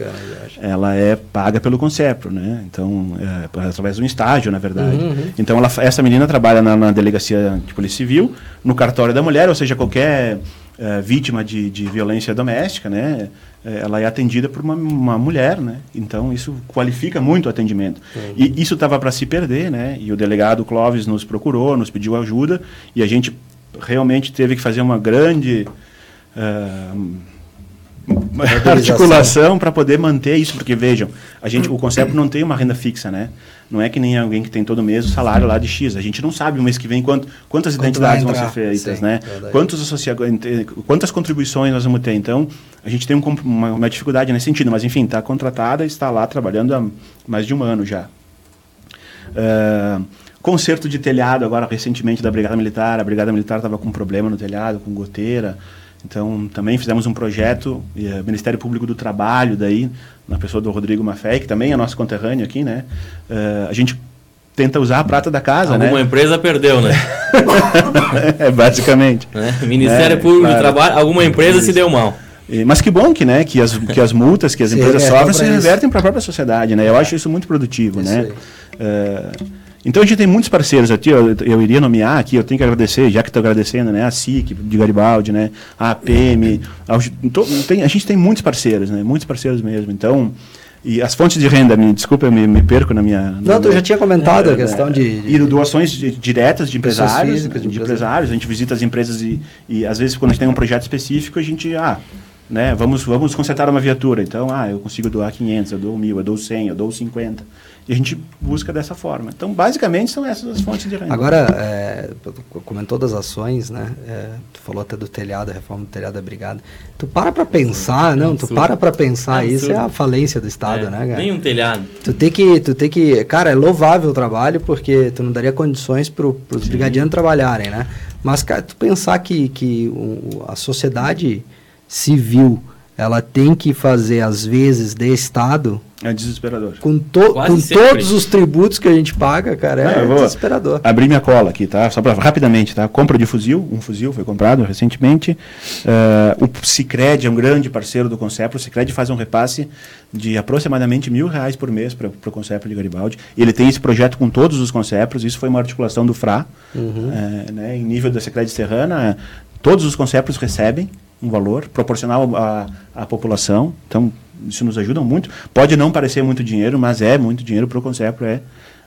Ela é paga pelo Concepro, né? Então, é, através de um estágio, na verdade. Uhum, uhum. Então, ela, essa menina trabalha na, na, delegacia de polícia civil, no cartório da mulher, ou seja, qualquer uh, vítima de, de violência doméstica, né? É, ela é atendida por uma, uma, mulher, né? Então isso qualifica muito o atendimento. Uhum. E isso estava para se perder, né? E o delegado Clóvis nos procurou, nos pediu ajuda e a gente realmente teve que fazer uma grande uh, articulação para poder manter isso, porque vejam, a gente o conceito não tem uma renda fixa, né? Não é que nem alguém que tem todo mês o salário lá de X. A gente não sabe o mês que vem quanto, quantas Quanto identidades vão ser feitas, Sim, né? Quantos quantas contribuições nós vamos ter. Então, a gente tem um, uma, uma, dificuldade nesse sentido. Mas, enfim, está contratada e está lá trabalhando há mais de um ano já. Uh, conserto de telhado agora recentemente da Brigada Militar. A Brigada Militar estava com um problema no telhado, com goteira. Então, também fizemos um projeto, e, uh, Ministério Público do Trabalho, daí, na pessoa do Rodrigo Maffei, que também é nosso conterrâneo aqui, né? Uh, a gente tenta usar a prata da casa, Alguma né? Alguma empresa perdeu, né? [laughs] é, basicamente. É, Ministério é, Público claro. do Trabalho, alguma empresa Isso. se deu mal. Mas que bom que, né, que, as, que as multas que as empresas sofrem se revertem para a própria sociedade, né? Eu acho isso muito produtivo, isso né? Uh, então a gente tem muitos parceiros aqui, eu, eu, iria nomear aqui, eu tenho que agradecer, já que estou agradecendo, né, a SIC de Garibaldi, né, a APM, a, tem, a gente tem muitos parceiros, né, muitos parceiros mesmo. Então, e as fontes de renda, me desculpa, eu me, me perco na minha. Não, tu já tinha comentado é, a questão é, de, de, E doações de, diretas de empresários. Físicas, de, de empresários. A gente visita as empresas e, e, às vezes, quando a gente tem um projeto específico, a gente. Ah, né, vamos, vamos consertar uma viatura. Então, ah, eu consigo doar 500, eu dou 1.000, eu dou 100, eu dou 50. E a gente busca dessa forma. Então, basicamente, são essas as fontes de renda. Agora, é, comentou das ações, né? É, tu falou até do telhado, a reforma do telhado da brigada. Tu para para pensar, não, tu para para pensar, isso é a falência do Estado, é, né, cara? Nem um telhado. Tu tem que, tu tem que, cara, é louvável o trabalho, porque tu não daria condições para os brigadianos trabalharem, né? Mas, cara, tu pensar que, que a sociedade civil, ela tem que fazer, às vezes, de Estado, é desesperador. Com, to com todos os tributos que a gente paga, cara, é, é desesperador. Abrir minha cola aqui, tá? Só para rapidamente, tá? Compra de fuzil, um fuzil foi comprado recentemente. Uh, o Cicred é um grande parceiro do Concepro. O Cicred faz um repasse de aproximadamente mil reais por mês para o Concepro de Garibaldi. Ele tem esse projeto com todos os Concepros. Isso foi uma articulação do FRA, uhum. uh, né? Em nível da Cicred Serrana, todos os Concepros recebem um valor proporcional à, à população. Então isso nos ajuda muito. Pode não parecer muito dinheiro, mas é muito dinheiro para o Concepro, é.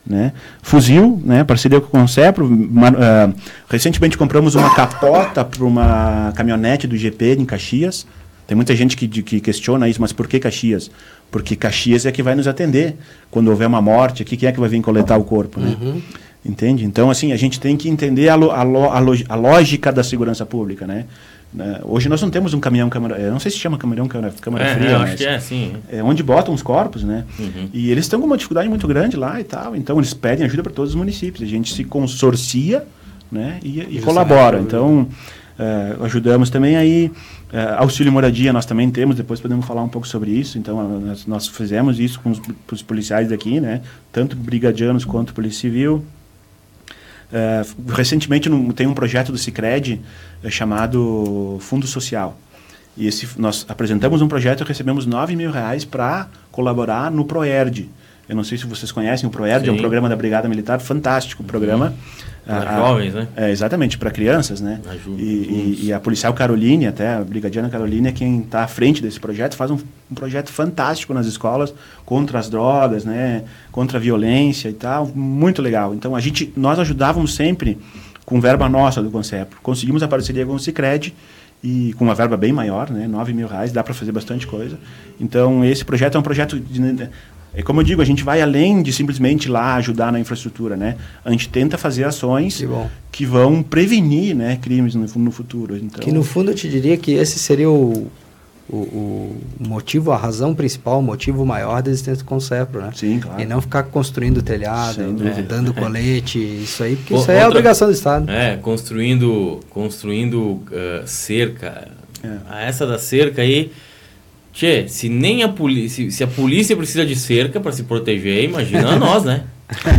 Né? Fuzil, né? parceria com o Concepro. Uh, recentemente compramos uma capota para uma caminhonete do GP em Caxias. Tem muita gente que, que questiona isso, mas por que Caxias? Porque Caxias é que vai nos atender. Quando houver uma morte aqui, quem é que vai vir coletar o corpo? Né? Uhum. Entende? Então, assim, a gente tem que entender a, lo, a, lo, a lógica da segurança pública, né? Né? Hoje nós não temos um caminhão câmara, eu não sei se chama caminhão câmara, câmara é, fria, eu acho que é, sim. É onde botam os corpos, né? Uhum. E eles estão com uma dificuldade muito grande lá e tal, então eles pedem ajuda para todos os municípios. A gente se consorcia, né? E, e colabora. Então uh, ajudamos também aí uh, auxílio moradia nós também temos. Depois podemos falar um pouco sobre isso. Então uh, nós, nós, fizemos isso com os, com os policiais daqui, né? Tanto brigadianos quanto polícia civil. Uh, recentemente no, tem um projeto do Cicred uh, chamado Fundo Social. E esse, nós apresentamos um projeto e recebemos 9 mil reais para colaborar no ProERD. Eu não sei se vocês conhecem o ProERD, é um programa da Brigada Militar, fantástico programa. Uhum para jovens, né? É, exatamente, para crianças, né? Ajuda, e, e, e, a policial Caroline, até a brigadiana Caroline é quem está à frente desse projeto, faz um, um, projeto fantástico nas escolas contra as drogas, né? Contra a violência e tal, muito legal. Então a gente, nós ajudávamos sempre com verba nossa do Concepro. Conseguimos a parceria com o Cicred e com uma verba bem maior, né? 9 mil reais, dá para fazer bastante coisa. Então esse projeto é um projeto de, é como eu digo, a gente vai além de simplesmente lá ajudar na infraestrutura, né? A gente tenta fazer ações que, que vão prevenir, né, crimes no, no, futuro. Então... Que no fundo eu te diria que esse seria o, o, o motivo, a razão principal, o motivo maior da existência do Concepro, né? Sim, claro. E não ficar construindo telhado, [laughs] é, dando colete, isso aí, porque o, isso aí é obrigação do Estado. É, construindo, construindo uh, cerca. É. Essa da cerca aí Tchê, se nem a polícia. Se a polícia precisa de cerca para se proteger, imagina [laughs] nós, né?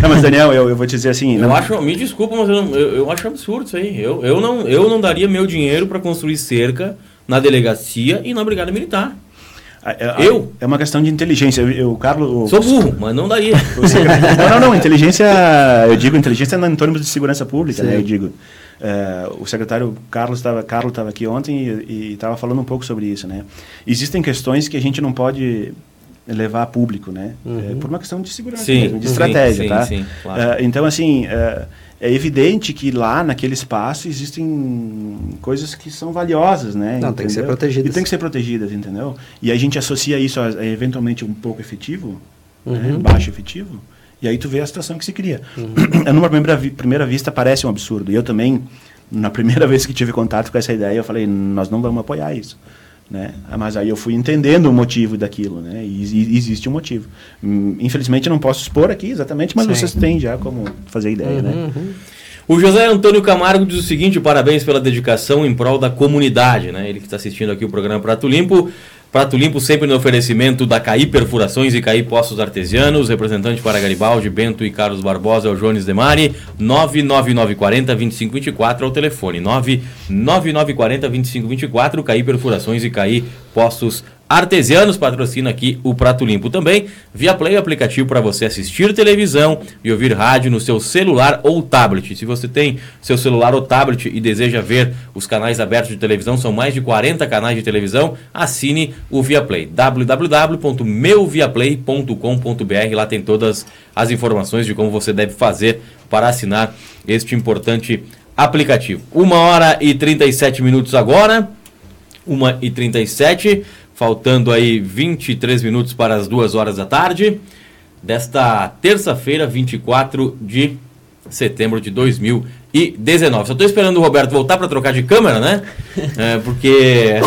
Não, mas Daniel, eu, eu vou te dizer assim. Eu não- acho, me desculpa, mas eu, não- eu, eu acho absurdo isso aí. Eu, eu, não, eu não daria meu dinheiro para construir cerca na delegacia e na brigada militar. a- eu? É uma questão de inteligência. Eu, Carlos. Sou burro, mas não daria. [laughs] não, não, não. Inteligência. Eu digo inteligência no antônimo de segurança pública, né? Eu digo. É, o secretário Carlos estava Carlos estava aqui ontem e estava falando um pouco sobre isso, né? Existem questões que a gente não pode levar a público, né? É, por uma questão de segurança, Sim, mesmo, de sim, estratégia, sim, tá? sim, claro. É, então, assim, é, é evidente que lá naquele espaço existem coisas que são valiosas, né? Não, tem que ser entendeu? protegidas. E tem que ser protegidas, entendeu? E a gente associa isso a, a eventualmente um pouco efetivo, né? Uhum. baixo efetivo, e aí tu vê a situação que se cria. [clears throat] Numa primeira, vi- primeira vista parece um absurdo. E eu também, na primeira [laughs] vez que tive contato com essa ideia, eu falei, nós não vamos apoiar isso. Né? Mas aí eu fui entendendo o motivo daquilo, né? E, e existe um motivo. Hum, Infelizmente eu não posso expor aqui exatamente, mas Sim. vocês têm já como fazer ideia, né? O José Antônio Camargo diz o seguinte: parabéns pela dedicação em prol da comunidade, né? Ele que está assistindo aqui o programa Prato Limpo. Prato Limpo sempre no oferecimento da CAI Perfurações e CAI Poços Artesianos, representante para Garibaldi, Bento e Carlos Barbosa, é o Jones Demari, 99940 2524 ao telefone, 99940 2524, CAI Perfurações e CAI Poços Artesianos patrocina aqui o Prato Limpo também. Via Play, aplicativo para você assistir televisão e ouvir rádio no seu celular ou tablet. Se você tem seu celular ou tablet e deseja ver os canais abertos de televisão, são mais de 40 canais de televisão, assine o Viaplay. www.meuviaplay.com.br. Lá tem todas as informações de como você deve fazer para assinar este importante aplicativo. Uma hora e 37 minutos agora. 1 e 37 faltando aí 23 minutos para as 2 horas da tarde, desta terça-feira, 24 de setembro de 2019. Só estou esperando o Roberto voltar para trocar de câmera, né? É, porque.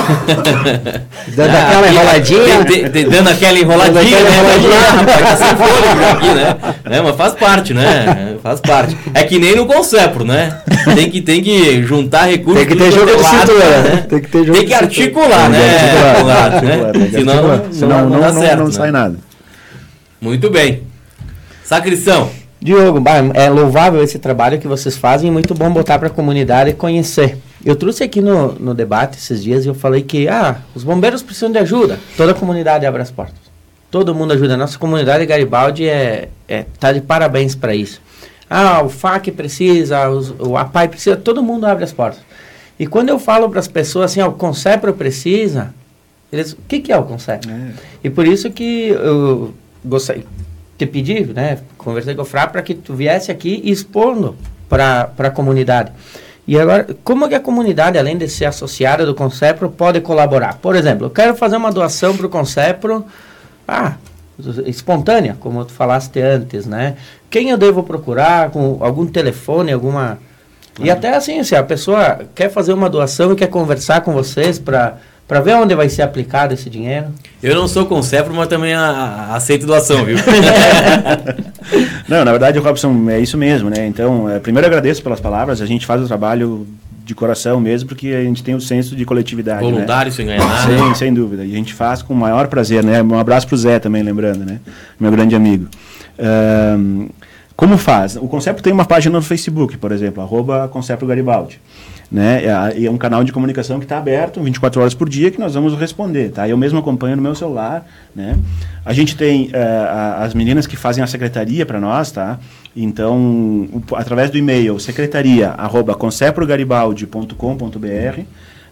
[laughs] Dando aquela enroladinha. Tem- tem- dando aquela enroladinha, Dando aquela né? Enroladinha. rapaz, tá sem fôlego já aqui, né? né? Mas faz parte, né? Faz parte. É que nem no Concepro, né? Tem que, tem que juntar recursos. Tem que ter jogo é de cintura, né? né? Tem que ter jogo Tem de que articular, né? né? Senão, não, não, não, dá não- certo, não né? sai nada. Muito bem. Sacristão. Diogo, é louvável esse trabalho que vocês fazem e muito bom botar para a comunidade conhecer. Eu trouxe aqui no, no debate esses dias e eu falei que ah, os bombeiros precisam de ajuda. Toda a comunidade abre as portas. Todo mundo ajuda. A nossa comunidade Garibaldi é, é tá de parabéns para isso. Ah, o FAC precisa, os- o APAI precisa, todo mundo abre as portas. E quando eu falo para as pessoas assim, ah, o Concepro precisa, eles, o que, que é o Concepro? E por isso que eu gostaria te pedi, né, conversei com o Frá para que tu viesse aqui expondo para a comunidade. E agora, como que a comunidade, além de ser associada do Concepro, pode colaborar? Por exemplo, eu quero fazer uma doação para o Concepro, ah, espontânea, como tu falaste antes, né? Quem eu devo procurar, com algum telefone, alguma... E até assim, se a pessoa quer fazer uma doação e quer conversar com vocês para para ver onde vai ser aplicado esse dinheiro. Eu não sou concepro, mas também a, a- aceito doação, viu? [laughs] Não, na verdade, Robson, é isso mesmo, né? Então, é, primeiro agradeço pelas palavras, a gente faz o trabalho de coração mesmo, porque a gente tem o senso de coletividade, né? Voluntário, sem ganhar nada. Sem, sem dúvida. E a gente faz com o maior prazer, né? Um abraço pro Zé também, lembrando, né? Meu grande amigo. Ahn, como faz? O Concepto tem uma página no Facebook, por exemplo, arroba Concepto Garibaldi. Né? É é um canal de comunicação que está aberto 24 horas por dia que nós vamos responder. Tá? Eu mesmo acompanho no meu celular. Né? A gente tem a- as meninas que fazem a secretaria para nós, tá? Então, através do e-mail secretaria@conceprogaribaldi.com.br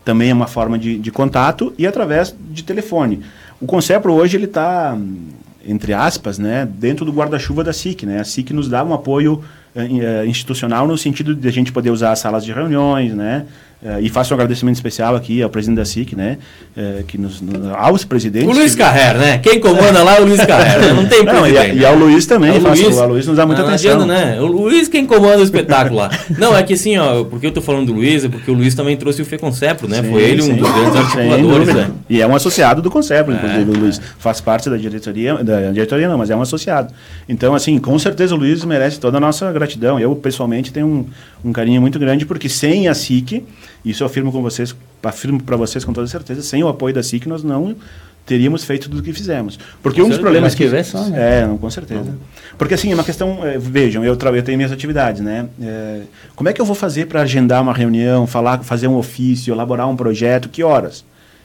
também é uma forma de, de contato e através de telefone. O Concepro hoje ele está entre aspas, né, dentro do guarda-chuva da SIC, né? A SIC nos dá um apoio institucional no sentido de a gente poder usar as salas de reuniões, né? Eh, e faço um agradecimento especial aqui ao presidente da SIC, né? eh, que nos, no- aos presidentes. O Luiz Carrer, né? Quem comanda lá é o Luiz Carrer. né? Não tem Não, e, a- e ao Luiz também, É o faço- Luiz. o Luiz nos dá muita não, não atenção. adianta, né? O Luiz quem comanda o espetáculo lá. Não, é que assim, ó, porque eu tô falando do Luiz, é porque o Luiz também trouxe o Feconcepro, né? Sim, Foi ele um sim. dos grandes articuladores, né? E é um associado do Concepro, É, inclusive, o Luiz. Faz parte da diretoria, da diretoria não, mas é um associado. Então, assim, com certeza o Luiz merece toda a nossa gratidão. Eu, pessoalmente, tenho um, um carinho muito grande, porque sem a SIC, Isso eu afirmo com vocês, afirmo para vocês com toda certeza, sem o apoio da SIC nós não teríamos feito tudo o que fizemos. Porque com um dos problemas que... Ver só, né? É, não, com certeza. Não. Porque assim, é uma questão, é, vejam, eu, eu tenho minhas atividades, né? É, como é que eu vou fazer para agendar uma reunião, falar, fazer um ofício, elaborar um projeto, que horas?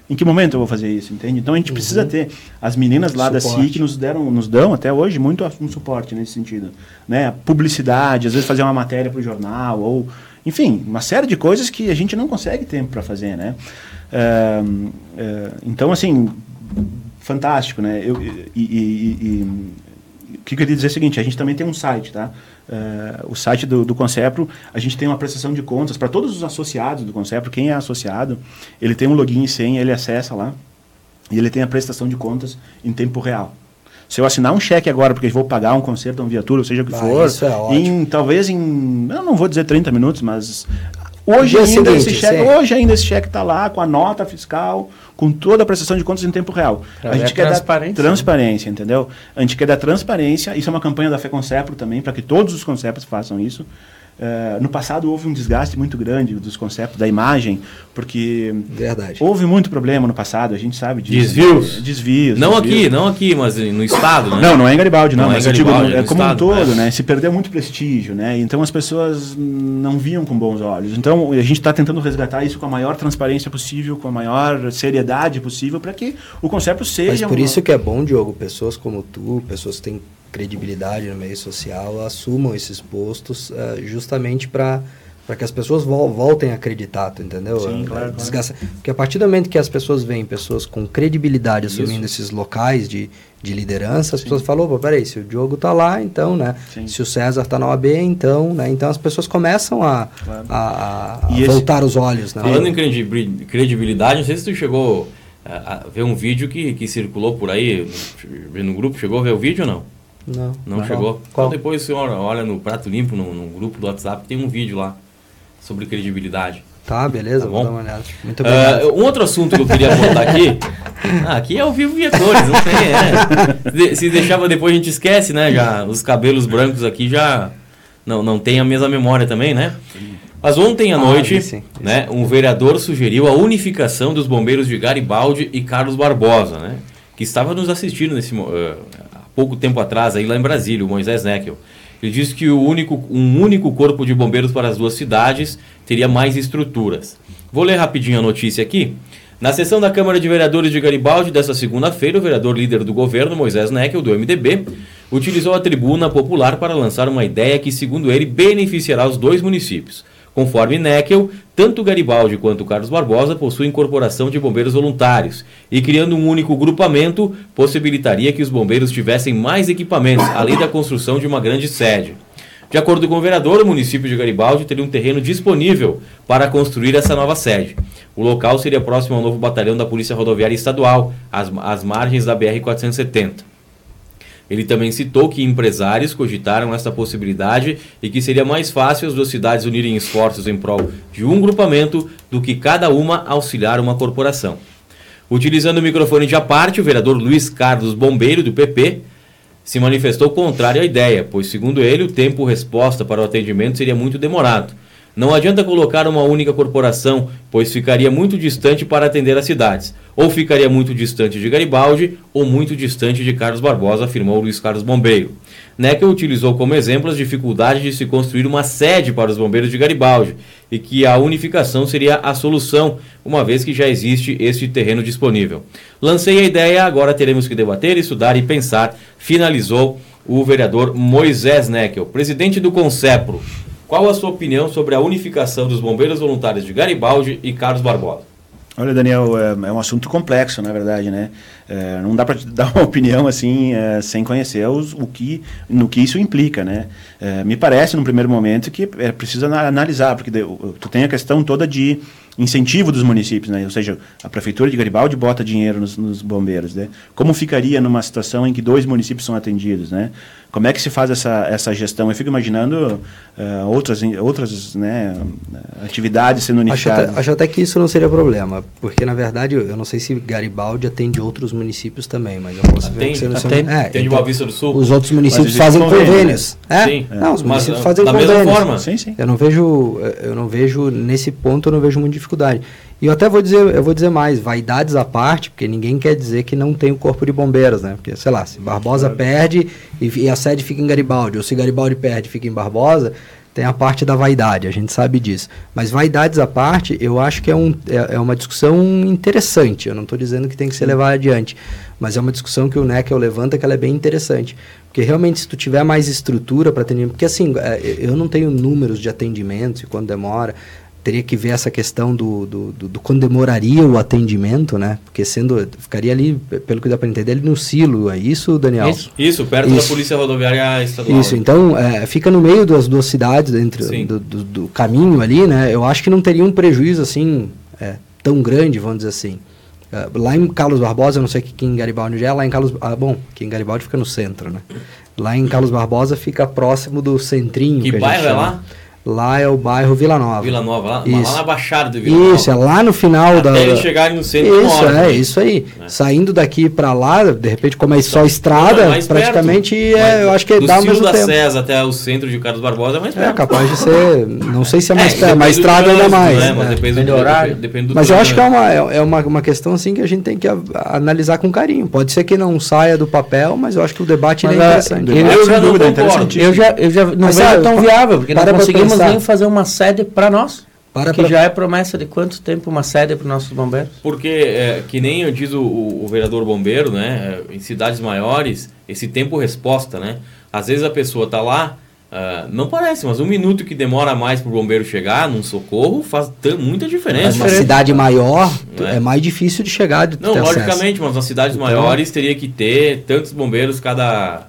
Em que momento eu vou fazer isso, entende? Então a gente uhum. precisa ter as meninas lá suporte. da SIC nos deram, nos dão até hoje muito um suporte nesse sentido, né? Publicidade, às vezes fazer uma matéria para o jornal ou, enfim, uma série de coisas que a gente não consegue tempo para fazer, né? É, é, então assim, fantástico, né? Eu, e, o que eu queria dizer é o seguinte, a gente também tem um site, tá? Uh, o site do, do Concepro, a gente tem uma prestação de contas para todos os associados do Concepro, quem é associado, ele tem um login e senha, ele acessa lá, e ele tem a prestação de contas em tempo real. Se eu assinar um cheque agora, porque vou pagar um conserto, uma viatura, ou seja o que ah, for, é em, talvez em, eu não vou dizer 30 minutos, mas hoje ainda, seguinte, esse cheque, hoje ainda esse cheque está lá com a nota fiscal, com toda a prestação de contas em tempo real. Pra a gente quer dar transparência, entendeu? A gente quer dar transparência, isso é uma campanha da FECONCEPRO também, para que todos os conceptos façam isso. Uh, no passado houve um desgaste muito grande dos conceitos da imagem, porque Verdade. houve muito problema no passado, a gente sabe disso. Desvios? Né? Desvios. Não desvios. aqui, não aqui, mas no estado, né? Não, não é em Garibaldi, não, não mas é, Garibaldi, digo, é, é como estado, um todo, né? né? Se perdeu muito prestígio, né? Então as pessoas não viam com bons olhos. Então a gente está tentando resgatar isso com a maior transparência possível, com a maior seriedade possível, para que o conceito seja. Mas por uma... isso que é bom, Diogo, pessoas como tu, pessoas que têm credibilidade no meio social assumam esses postos uh, justamente para para que as pessoas vol voltem a acreditar, tu entendeu? Sim, claro, Desgasta. Claro. Porque a partir do momento que as pessoas veem pessoas com credibilidade assumindo Isso. esses locais de, de liderança, as Sim. pessoas falam, opa, peraí, se o Diogo tá lá, então, né? Sim. Se o César tá na OAB, então, né? Então as pessoas começam a, claro. a, a voltar esse... os olhos. Né? Falando em credibilidade, não sei se tu chegou a, a ver um vídeo que, que circulou por aí, no, no grupo, chegou a ver o vídeo ou não? Não. Não, chegou? Qual? Então depois o senhor olha no Prato Limpo, no, no, grupo do WhatsApp, tem um vídeo lá sobre credibilidade. Tá, beleza, tá vou dar uma olhada. Muito obrigado. Uh, um outro assunto que eu queria abordar aqui. [laughs] Ah, aqui é ao vivo a cores, não tem, é. Se deixava depois a gente esquece, né? Já, os cabelos brancos aqui já não, não tem a mesma memória também, né? Mas ontem à ah, noite, sim, sim. né, um vereador sugeriu a unificação dos bombeiros de Garibaldi e Carlos Barbosa, né? Que estava nos assistindo nesse, uh, pouco tempo atrás, aí lá em Brasília, o Moisés Neckel. Ele disse que o único, um único corpo de bombeiros para as duas cidades teria mais estruturas. Vou ler rapidinho a notícia aqui. Na sessão da Câmara de Vereadores de Garibaldi desta segunda-feira, o vereador líder do governo, Moisés Neckel, do MDB, utilizou a tribuna popular para lançar uma ideia que, segundo ele, beneficiará os dois municípios. Conforme Neckel, tanto Garibaldi quanto Carlos Barbosa possuem corporação de bombeiros voluntários e criando um único grupamento possibilitaria que os bombeiros tivessem mais equipamentos, além da construção de uma grande sede. De acordo com o vereador, o município de Garibaldi teria um terreno disponível para construir essa nova sede. O local seria próximo ao novo batalhão da Polícia Rodoviária Estadual, às, às margens da BR-470. Ele também citou que empresários cogitaram esta possibilidade e que seria mais fácil as duas cidades unirem esforços em prol de um grupamento do que cada uma auxiliar uma corporação. Utilizando o microfone de aparte, o vereador Luiz Carlos Bombeiro, do PP, se manifestou contrário à ideia, pois, segundo ele, o tempo-resposta para o atendimento seria muito demorado. Não adianta colocar uma única corporação, pois ficaria muito distante para atender as cidades. Ou ficaria muito distante de Garibaldi, ou muito distante de Carlos Barbosa, afirmou Luiz Carlos Bombeiro. Neckel utilizou como exemplo as dificuldades de se construir uma sede para os bombeiros de Garibaldi e que a unificação seria a solução, uma vez que já existe este terreno disponível. Lancei a ideia, agora teremos que debater, estudar e pensar, finalizou o vereador Moisés Neckel, presidente do Concepro. Qual a sua opinião sobre a unificação dos bombeiros voluntários de Garibaldi e Carlos Barbosa? Olha, Daniel, é, é um assunto complexo, na verdade, né? É, não dá para [laughs] dar uma opinião assim é, sem conhecer os, o que, no que isso implica, né? É, me parece, no primeiro momento, que é preciso analisar, porque tu tem a questão toda de incentivo dos municípios, né? Ou seja, a prefeitura de Garibaldi bota dinheiro nos, nos bombeiros, né? Como ficaria numa situação em que dois municípios são atendidos, né? Como é que se faz essa, essa gestão? Eu fico imaginando uh, outras, outras né, atividades sendo unificadas. Acho até, acho até, que isso não seria problema, porque na verdade eu não sei se Garibaldi atende outros municípios também, mas eu posso atende, ver que você não atende, é, atende então, Boa Vista do Sul. Os outros municípios fazem convênios. Né? É? Sim. Não, os municípios mas, fazem da convênios. Da mesma forma. Sim, sim. Eu não vejo, eu não vejo nesse ponto eu não vejo muita dificuldade. E eu até vou dizer, eu vou dizer mais, vaidades à parte, porque ninguém quer dizer que não tem o corpo de bombeiros, né? Porque, sei lá, se Barbosa perde e, e, a sede fica em Garibaldi, ou se Garibaldi perde e fica em Barbosa, tem a parte da vaidade, a gente sabe disso. Mas vaidades à parte, eu acho que é, um, é, é uma discussão interessante. Eu não estou dizendo que tem que ser levada adiante, mas é uma discussão que o NECEL levanta que ela é bem interessante. Porque realmente, se tu tiver mais estrutura para atender... Porque, assim, é, eu não tenho números de atendimentos e quando demora teria que ver essa questão do, do, do, do, quando demoraria o atendimento, né? Porque sendo ficaria ali, pelo que dá para entender, ali no silo, é isso, Daniel? Isso, isso perto isso. da Polícia Rodoviária Estadual. Isso, então é, fica no meio das duas cidades, entre do, do, do, caminho ali, né? Eu acho que não teria um prejuízo assim é, tão grande, vamos dizer assim. Uh, lá em Carlos Barbosa, eu não sei que em Garibaldi é, lá em Carlos, ah, bom, que em Garibaldi fica no centro, né? Lá em Carlos Barbosa fica próximo do centrinho. Que, que bairro é lá? Lá é o bairro Vila Nova. Vila Nova, lá, lá na Baixada do Vila Nova. Isso, é lá no final Até da. Até eles chegarem no centro Isso, é, né? isso aí. É. Saindo daqui para lá, de repente, como é só estrada, é praticamente é, eu acho que dá o mesmo da tempo. César até o centro de Carlos Barbosa é mais perto. É capaz de ser, não sei se é mais é, perto, mas estrada ainda mais. Né? Mas depende do horário. Depende do mas eu acho que é uma, é uma, uma questão assim que a gente tem que a, analisar com carinho. Pode ser que não saia do papel, mas eu acho que o debate é interessante. Eu, já não eu já não vejo tão viável, porque não conseguimos nem fazer uma sede para nós. Para que pra... já é promessa de quanto tempo uma sede para os nossos bombeiros? Porque, é, que nem diz o, o, vereador bombeiro, né? Em cidades maiores, esse tempo-resposta, né? Às vezes a pessoa está lá, uh, não parece, mas um minuto que demora mais para o bombeiro chegar num socorro faz muita diferença. Mas uma cidade maior é? é? mais difícil de chegar. De não, logicamente, acesso. mas nas cidades então, maiores teria que ter tantos bombeiros cada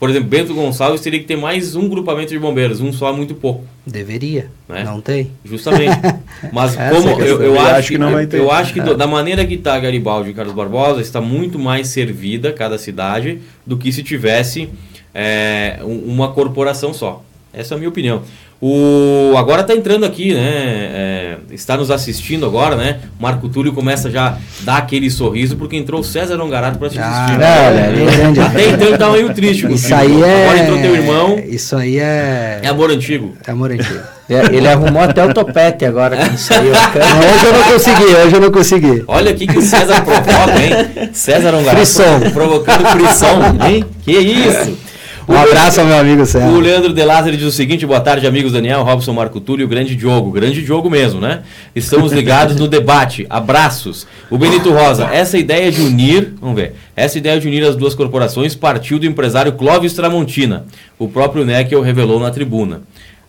por exemplo, Bento Gonçalves teria que ter mais um grupamento de bombeiros, um só é muito pouco. Deveria. Né? Não tem. Justamente. [laughs] Mas como eu, eu, acho que, não vai ter. eu acho que é. da maneira que está Garibaldi e Carlos Barbosa, está muito mais servida cada cidade do que se tivesse é, uma corporação só. Essa é a minha opinião. O, agora está entrando aqui, né? É, está nos assistindo agora, né? Marco Túlio começa já a dar aquele sorriso porque entrou o César Ongarato para te ah, assistir. Ah, né? é, Até então ele estava meio triste. Isso aí é. Agora entrou teu irmão. Isso aí é. É amor antigo. É amor antigo. É, ele arrumou até o topete agora que saiu. [laughs] hoje eu não consegui, hoje eu não consegui. Olha aqui que o César provoca, hein? César Ongarato. Frisson. Provocando frição, hein? Que isso? Um abraço meu amigo. O Leandro De Lázaro diz o seguinte: boa tarde, amigos Daniel, Robson Marco Túlio, grande Diogo. Grande Diogo mesmo, né? Estamos ligados no debate. Abraços. O Benito Rosa, essa ideia de unir, vamos ver, essa ideia de unir as duas corporações partiu do empresário Clóvis Tramontina. O próprio Neckel revelou na tribuna.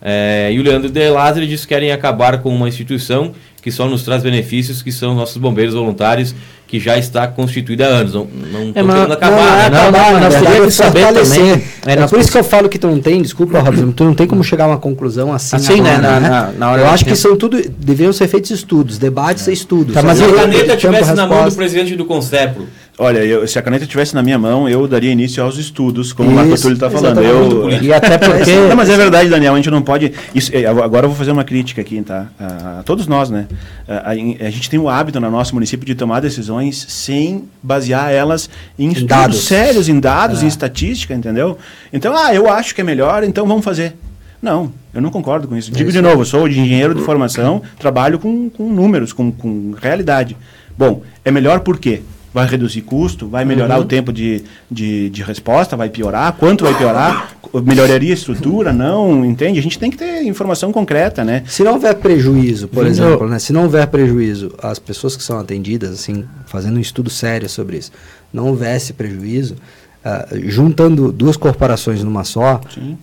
É, e o Leandro De Lázaro diz que querem acabar com uma instituição que só nos traz benefícios, que são nossos bombeiros voluntários que já está constituída há anos. Não, não é, querendo acabar. Não, não, não, não nós teríamos que saber também. É, é por isso que eu falo que tu não tem, desculpa, Robson, tu não tem como chegar a uma conclusão assim. Assim, né? Na, na, na hora eu acho que são tudo, deveriam ser feitos estudos, debates é. e estudos. Tá, mas se a caneta estivesse na mão do presidente do Concepro, Olha, eu, se a caneta estivesse na minha mão, eu daria início aos estudos, como isso, o Marco Túlio está falando. Eu, e até [laughs] porque. Não, mas é verdade, Daniel, a gente não pode. Isso, é, agora eu vou fazer uma crítica aqui, tá? A, a todos nós, né? A, a, a, gente tem o hábito no nosso município de tomar decisões sem basear elas em, em dados sérios, em dados, é. em estatística, entendeu? Então, ah, eu acho que é melhor, então vamos fazer. Não, eu não concordo com isso. Digo isso. de novo, eu sou de engenheiro de formação, trabalho com, com números, com, com realidade. Bom, é melhor por quê? Vai reduzir custo, vai melhorar uhum. o tempo de, de, de, resposta, vai piorar, quanto vai piorar, melhoraria a estrutura, não, entende? A gente tem que ter informação concreta, né? Se não houver prejuízo, por exemplo, né? se não houver prejuízo, as pessoas que são atendidas, assim, fazendo um estudo sério sobre isso, não houvesse prejuízo, Uh, juntando duas corporações numa só, Sim.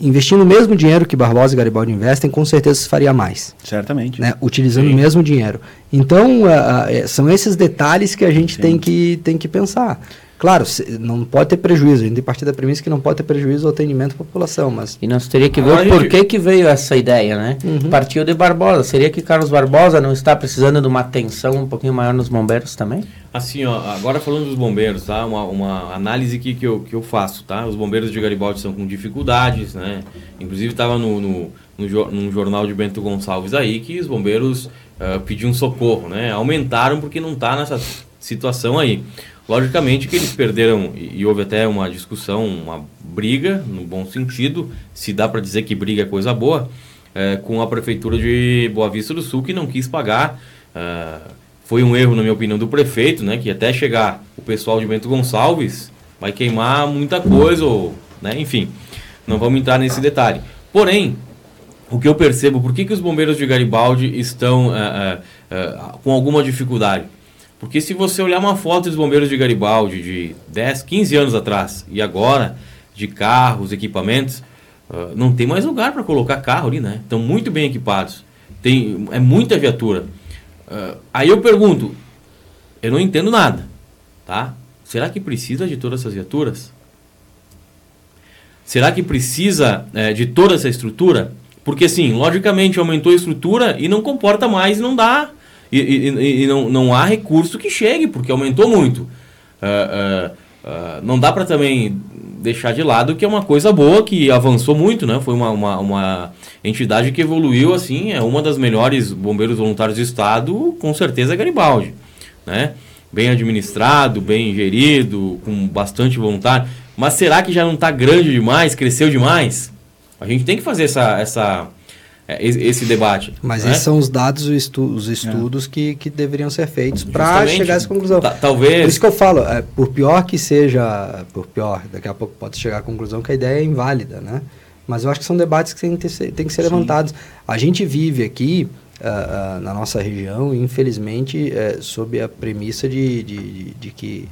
investindo o mesmo dinheiro que Barbosa e Garibaldi investem, com certeza se faria mais. Certamente. Né? Utilizando Sim. o mesmo dinheiro. Então, uh, uh, são esses detalhes que a gente tem que, tem que pensar. Claro, não pode ter prejuízo. A gente tem partir da premissa que não pode ter prejuízo ao atendimento da população, mas... E nós teria que ver porquê gente... que veio essa ideia, né? Uhum. Partiu de Barbosa. Seria que Carlos Barbosa não está precisando de uma atenção um pouquinho maior nos bombeiros também? Assim, ó, agora falando dos bombeiros, tá? Uma, uma análise que, que, eu, que eu faço, tá? Os bombeiros de Garibaldi são com dificuldades, né? Inclusive estava no, no, no, num jornal de Bento Gonçalves aí que os bombeiros uh, pediam socorro, né? Aumentaram porque não está nessa situação aí. Logicamente que eles perderam, e houve até uma discussão, uma briga, no bom sentido, se dá para dizer que briga é coisa boa, é, com a prefeitura de Boa Vista do Sul, que não quis pagar. É, foi um erro, na minha opinião, do prefeito, né, que até chegar o pessoal de Bento Gonçalves vai queimar muita coisa, ou, né, enfim, não vamos entrar nesse detalhe. Porém, o que eu percebo, por que, que os bombeiros de Garibaldi estão é, com alguma dificuldade? Porque se você olhar uma foto dos bombeiros de Garibaldi de 10, 15 anos atrás e agora, de carros, equipamentos, uh, não tem mais lugar para colocar carro ali, né? Estão muito bem equipados. Tem, é muita viatura. Uh, aí eu pergunto, eu não entendo nada, tá? Será que precisa de todas essas viaturas? Será que precisa é, de toda essa estrutura? Porque, assim, logicamente aumentou a estrutura e não comporta mais, não dá e, e, e não, não há recurso que chegue, porque aumentou muito. Uh, uh, uh, não dá para também deixar de lado que é uma coisa boa, que avançou muito, né? Foi uma, uma, uma, entidade que evoluiu, assim, é uma das melhores bombeiros voluntários do Estado, com certeza é Garibaldi, né? Bem administrado, bem gerido, com bastante voluntário. Mas será que já não está grande demais, cresceu demais? A gente tem que fazer essa, essa, esse debate. Mas né? esses são os dados, os estudos é. que, que deveriam ser feitos para chegar a essa conclusão. Talvez. Por isso que eu falo, é, por pior que seja, por pior, daqui a pouco pode chegar à conclusão que a ideia é inválida, né? Mas eu acho que são debates que têm que ser, têm que ser levantados. A gente vive aqui, uh, uh, na nossa região, infelizmente, uh, sob a premissa de, de, de, de que é,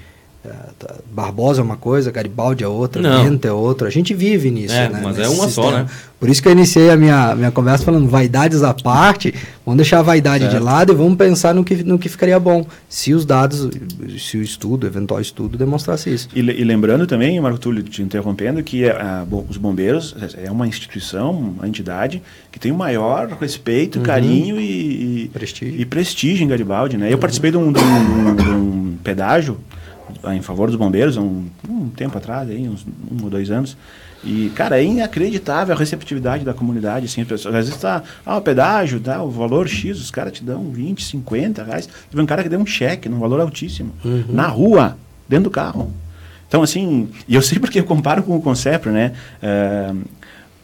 Barbosa é uma coisa, Garibaldi é outra, Não. Bento é outra. A gente vive nisso, é, né? Mas é uma sistema. só, né? Por isso que eu iniciei a minha, minha conversa falando vaidades à parte, vamos deixar a vaidade certo. de lado e vamos pensar no que, no que ficaria bom, se os dados, se o estudo, eventual estudo, demonstrasse isso. E, e lembrando também, Marco Túlio, te interrompendo, que a, bom, os bombeiros é uma instituição, uma entidade que tem o maior respeito, uhum. carinho e, prestígio. e prestígio em Garibaldi, né? Eu uhum. participei de um, de um, de um pedágio em favor dos bombeiros, um, um tempo atrás, aí, uns um ou dois anos. E, cara, é inacreditável a receptividade da comunidade. Assim, às vezes tá, ah, o pedágio, tá, o valor X, os caras te dão 20, 50 reais. Teve um cara que deu um cheque num valor altíssimo. Uhum. Na rua, dentro do carro. Então, assim, e eu sei porque eu comparo com o Concepro, né? Uh,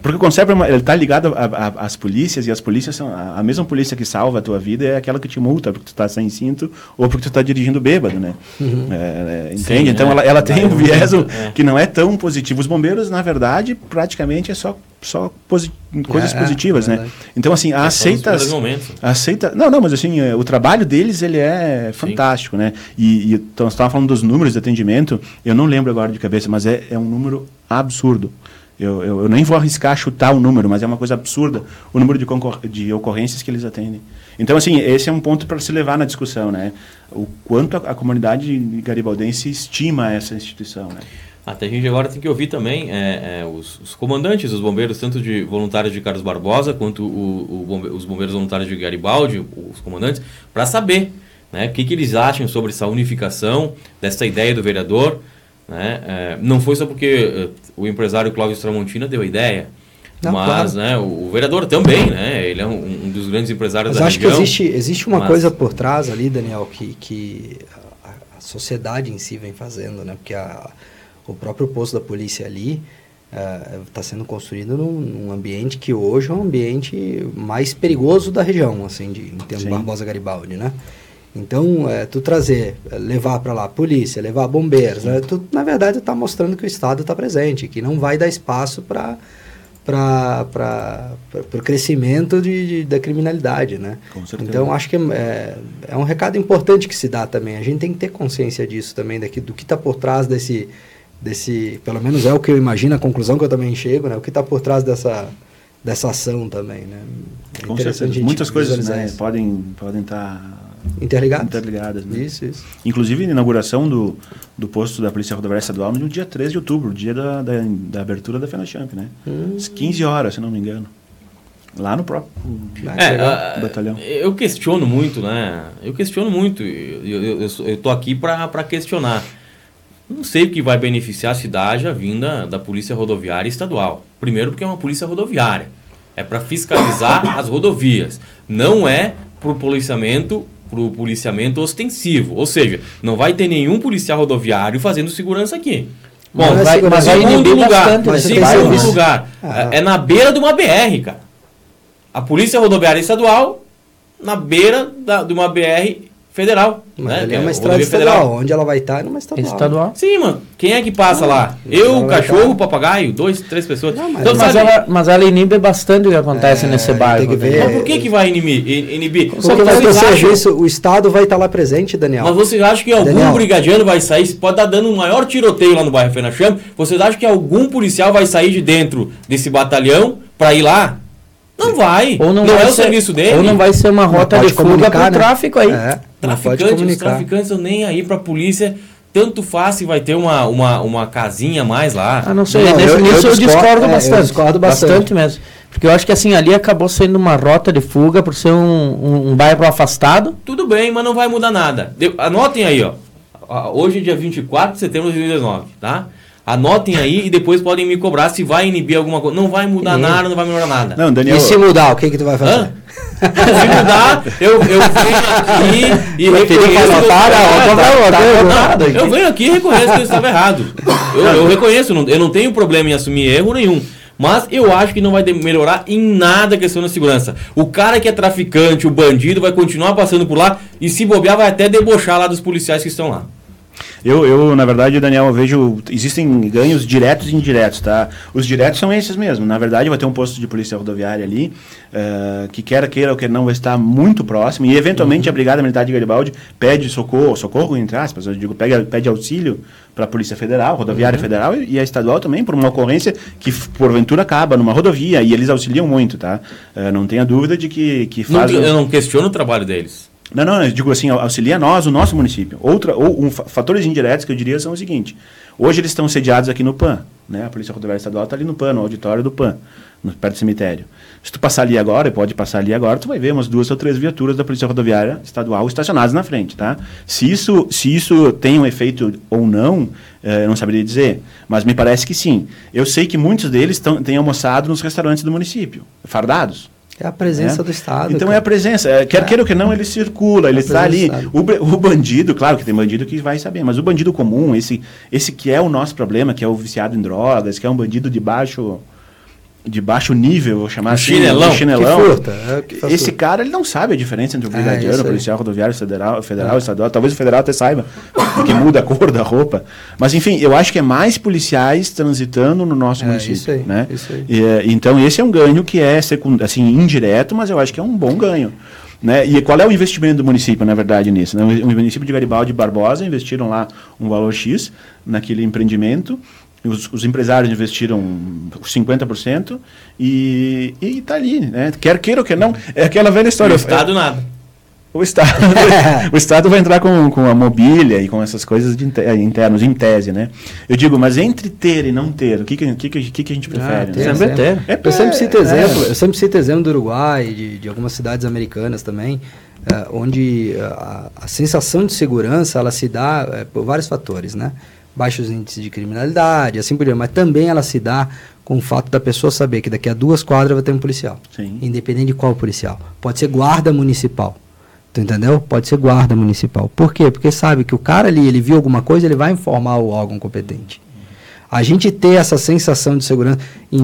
porque o conceito ele está ligado às polícias e as polícias são a, a, mesma polícia que salva a tua vida é aquela que te multa porque tu está sem cinto ou porque tu está dirigindo bêbado, né? Uhum. É, é, entende? Sim, então é. ela, ela tem um viés é. que não é tão positivo. Os bombeiros, na verdade, praticamente é só só posi coisas é, positivas, né? Então assim, a aceita, aceita, não, não, mas assim o trabalho deles ele é fantástico, Sim. né? E, e então, você estava falando dos números de atendimento, eu não lembro agora de cabeça, mas é, é um número absurdo. Eu, eu, eu, nem vou arriscar chutar o número, mas é uma coisa absurda o número de, de ocorrências que eles atendem. Então, assim, esse é um ponto para se levar na discussão, né? O quanto a, a, comunidade garibaldense estima essa instituição, né? Até a gente agora tem que ouvir também é, é, os, os, comandantes, os bombeiros, tanto de voluntários de Carlos Barbosa, quanto o, o bombe os bombeiros voluntários de Garibaldi, os comandantes, para saber né, o que, que eles acham sobre essa unificação, dessa ideia do vereador, né? É, não foi só porque uh, o empresário Cláudio Tramontina deu a ideia, não, mas claro. né, o, o, vereador também, né? Ele é um, um dos grandes empresários mas da acho região. que existe, existe uma mas... coisa por trás ali, Daniel, que, que a, a, sociedade em si vem fazendo, né? Porque a, o próprio posto da polícia ali está uh, sendo construído num, num, ambiente que hoje é um ambiente mais perigoso da região, assim, de, em termos de Barbosa Garibaldi, né? Então, é, tu trazer, é, levar para lá polícia, levar bombeiros, né, tu, na verdade está mostrando que o Estado está presente, que não vai dar espaço para para o crescimento de, de, da criminalidade, né? Então acho que é, é, um recado importante que se dá também. A gente tem que ter consciência disso também, daqui, do que está por trás desse, desse, pelo menos é o que eu imagino, a conclusão que eu também chego, né? O que está por trás dessa, dessa ação também, né? É Com certeza. Muitas coisas né, podem podem estar tá Interligadas. interligadas. Né? Isso, isso. Inclusive, a inauguração do, do posto da Polícia Rodoviária Estadual no dia 13 de outubro, dia da, da, da abertura da FENACHAMP, né? Às 15 horas, se não me engano. Lá no próprio É, ah, batalhão. eu questiono muito, né? Eu questiono muito. Eu, eu, eu, eu tô aqui para questionar. Não sei o que vai beneficiar a cidade a vinda da Polícia Rodoviária Estadual. Primeiro, porque é uma polícia rodoviária. É para fiscalizar as rodovias. Não é para o policiamento, pro policiamento ostensivo. Ou seja, não vai ter nenhum policial rodoviário fazendo segurança aqui. Bom, Mas vai, mas vai segundo lugar, bastante, mas né? tem Vai, lugar, Ah. é é na beira de uma BR, cara. A Polícia Rodoviária Estadual na beira da, de uma BR federal. Mas né? ali que é uma estrada estadual. Onde ela vai estar é numa estadual. Estadual. Sim, mano. Quem é que passa lá? Eu, o cachorro, o papagaio, dois, três pessoas. Não, mas- então, Mas sabe, ela, mas ela inibe bastante o que acontece É, nesse tem bairro. que né? ver. mas por que, que vai inibir? in- inibir? Porque vai ter Vocês acham- serviço, o Estado vai estar lá presente, Daniel. Mas vocês acham que algum Daniel. brigadiano vai sair? Pode estar dando um maior tiroteio lá no bairro Fenacham. Vocês acham que algum policial vai sair de dentro desse batalhão para ir lá? Não vai. Ou não, não vai é o ser- serviço dele. Ou não vai ser uma rota de fuga comunicar, pro né? tráfico aí. É, Traficantes, os traficantes estão nem aí pra polícia. Tanto faz se vai ter uma, uma, uma casinha a mais lá. Ah, não sei, Não, nesse, eu- nisso eu eu, discordo- discordo é, eu bastante. discordo bastante. mesmo. Porque eu acho que assim, ali acabou sendo uma rota de fuga por ser um, um, um bairro afastado. Tudo bem, mas não vai mudar nada. Deu- anotem aí, ó. Hoje é dia 24 de setembro de 2019, tá? Anotem aí e depois podem me cobrar se vai inibir alguma coisa. Não vai mudar Sim. nada, não vai melhorar nada. Não, Daniel. E se mudar, o que, que tu vai fazer? Hã? [laughs] Se mudar, eu, eu venho aqui e reconheço. que eu ó, errado. tá tá. Eu venho aqui e reconheço que eu estava errado. Eu, eu reconheço, não- eu não tenho problema em assumir erro nenhum. Mas eu acho que não vai melhorar em nada a questão da segurança. O cara que é traficante, o bandido, vai continuar passando por lá e se bobear vai até debochar lá dos policiais que estão lá. Eu, eu, na verdade, Daniel, eu vejo. Existem ganhos diretos e indiretos, tá? Os diretos são esses mesmo. Na verdade, vai ter um posto de polícia rodoviária ali, eh, que quer queira ou quer não, vai estar muito próximo. E, eventualmente, a Brigada Militar de Garibaldi pede socorro, socorro, entre aspas, eu digo, pede, pede auxílio para a Polícia Federal, Rodoviária Federal e, e a estadual também, por uma ocorrência que, porventura, acaba numa rodovia. E eles auxiliam muito, tá? Eh, não tenha dúvida de que, que Não, faz. eu não questiono o trabalho deles. Não, não, eu digo assim, au- auxilia nós, o nosso município. Outra, ou um, fa- fatores indiretos que eu diria são o seguinte: hoje eles estão sediados aqui no PAN, né? A Polícia Rodoviária Estadual está ali no PAN, no auditório do PAN, no, perto do cemitério. Se tu passar ali agora, pode passar ali agora, tu vai ver umas duas ou três viaturas da Polícia Rodoviária Estadual estacionadas na frente, tá? Se isso, se isso tem um efeito ou não, eh, eu não saberia dizer, mas me parece que sim. Eu sei que muitos deles tão, têm almoçado nos restaurantes do município, fardados. É a presença É. do Estado. Então cara. é a presença. é, Quer É. queira ou que não, ele circula, ele É está ali. O, o bandido, claro que tem bandido que vai saber, mas o bandido comum, esse, esse que é o nosso problema, que é o viciado em drogas, que é um bandido de baixo, de baixo nível, vou chamar Um assim. chinelão. um chinelão. Que furta, é, esse cara, ele não sabe a diferença entre o É, brigadiano, policial rodoviário federal, federal estadual. Talvez o federal até saiba, porque muda a cor da roupa. Mas, enfim, eu acho que é mais policiais transitando no nosso É, município. isso aí, né? isso aí. E, eh, então, esse é um ganho que é secund... assim, indireto, mas eu acho que é um bom ganho. Né? E qual é o investimento do município, na verdade, nisso? Né? O município de Garibaldi e Barbosa investiram lá um valor X naquele empreendimento. Os, os empresários investiram 50% e está ali, né? Quer queira ou quer não. É aquela velha O história. Estado nada. O Estado, [laughs] o Estado vai entrar com, com a mobília e com essas coisas de inte- internos, em tese, né? Eu digo, mas entre ter e não ter, o que, que, que, que, que a gente prefere? Ah, tem né? Sempre exemplo. ter. É, Eu sempre cito é, exemplo, é. eu sempre cito exemplo do Uruguai, de, de algumas cidades americanas também, eh, onde eh, a, a sensação de segurança ela se dá eh, por vários fatores, né? Baixos índices de criminalidade, assim por diante, mas também ela se dá com o fato da pessoa saber que daqui a duas quadras vai ter um policial, Sim. independente de qual policial. Pode ser guarda municipal. Tu entendeu? Pode ser guarda municipal. Por quê? Porque sabe que o cara ali, ele viu alguma coisa, ele vai informar o órgão competente. A gente ter essa sensação de segurança. Em,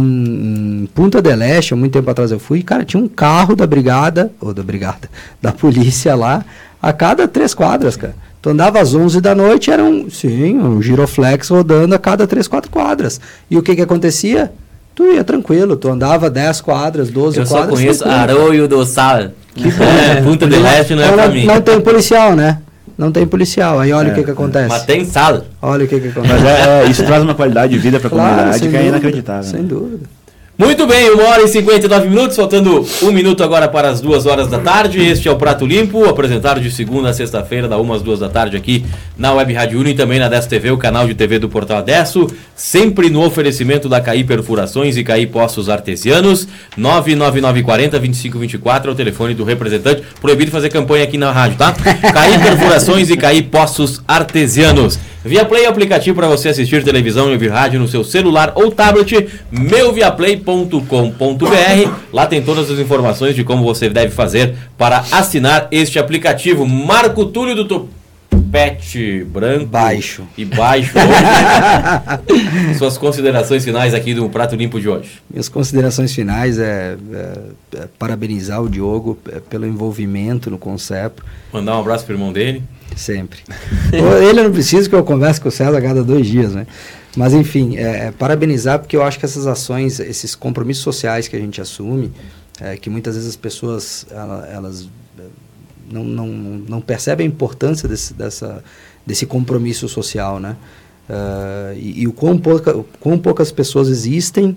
em Punta del Este, há muito tempo atrás eu fui, cara, tinha um carro da brigada, ou da brigada, [laughs] da polícia lá, a cada três quadras, cara. Tu andava às 11 da noite, era um, sim, um giroflex rodando a cada três, quatro quadras. E o que que acontecia? Tu ia tranquilo, tu andava 10 quadras, 12 Eu só quadras. conheço tranquilo. Arroio do Sal. É, Punta del Este não é pra não, mim. não tem policial, né? Não tem policial. Aí olha É, o que que acontece. Mas tem sal. Olha o que que acontece. Mas é, é, isso traz uma qualidade de vida para a Claro, comunidade que é dúvida, inacreditável. Sem né? dúvida. Muito bem, uma hora e 59 minutos, faltando um minuto agora para as duas horas da tarde. Este é o Prato Limpo, apresentado de segunda a sexta-feira, da uma às duas da tarde aqui na Web Rádio Uni e também na Adesso TV, o canal de TV do Portal Adesso. Sempre no oferecimento da CAI Perfurações e CAI Postos Artesianos. 99940 2524 é o telefone do representante. Proibido fazer campanha aqui na rádio, tá? [laughs] CAI Perfurações e CAI Postos Artesianos. Via Play aplicativo para você assistir televisão e ouvir rádio no seu celular ou tablet, meuviaplay.com.br. Lá tem todas as informações de como você deve fazer para assinar este aplicativo. Marco Túlio do Topete Branco Baixo. e baixo. hoje. [laughs] Suas considerações finais aqui do Prato Limpo de hoje. Minhas considerações finais é, é- é parabenizar o Diogo é, pelo envolvimento no Concepro, Mandar um abraço pro irmão dele. sempre. [laughs] Ele não preciso que eu converse com o César a cada dois dias, né? Mas enfim, é, é, parabenizar porque eu acho que essas ações, esses compromissos sociais que a gente assume, é, que muitas vezes as pessoas ela- elas é, não, não, não percebem a importância desse, dessa, desse compromisso social, né? Ah, e, e o quão, pouca, o quão poucas pessoas existem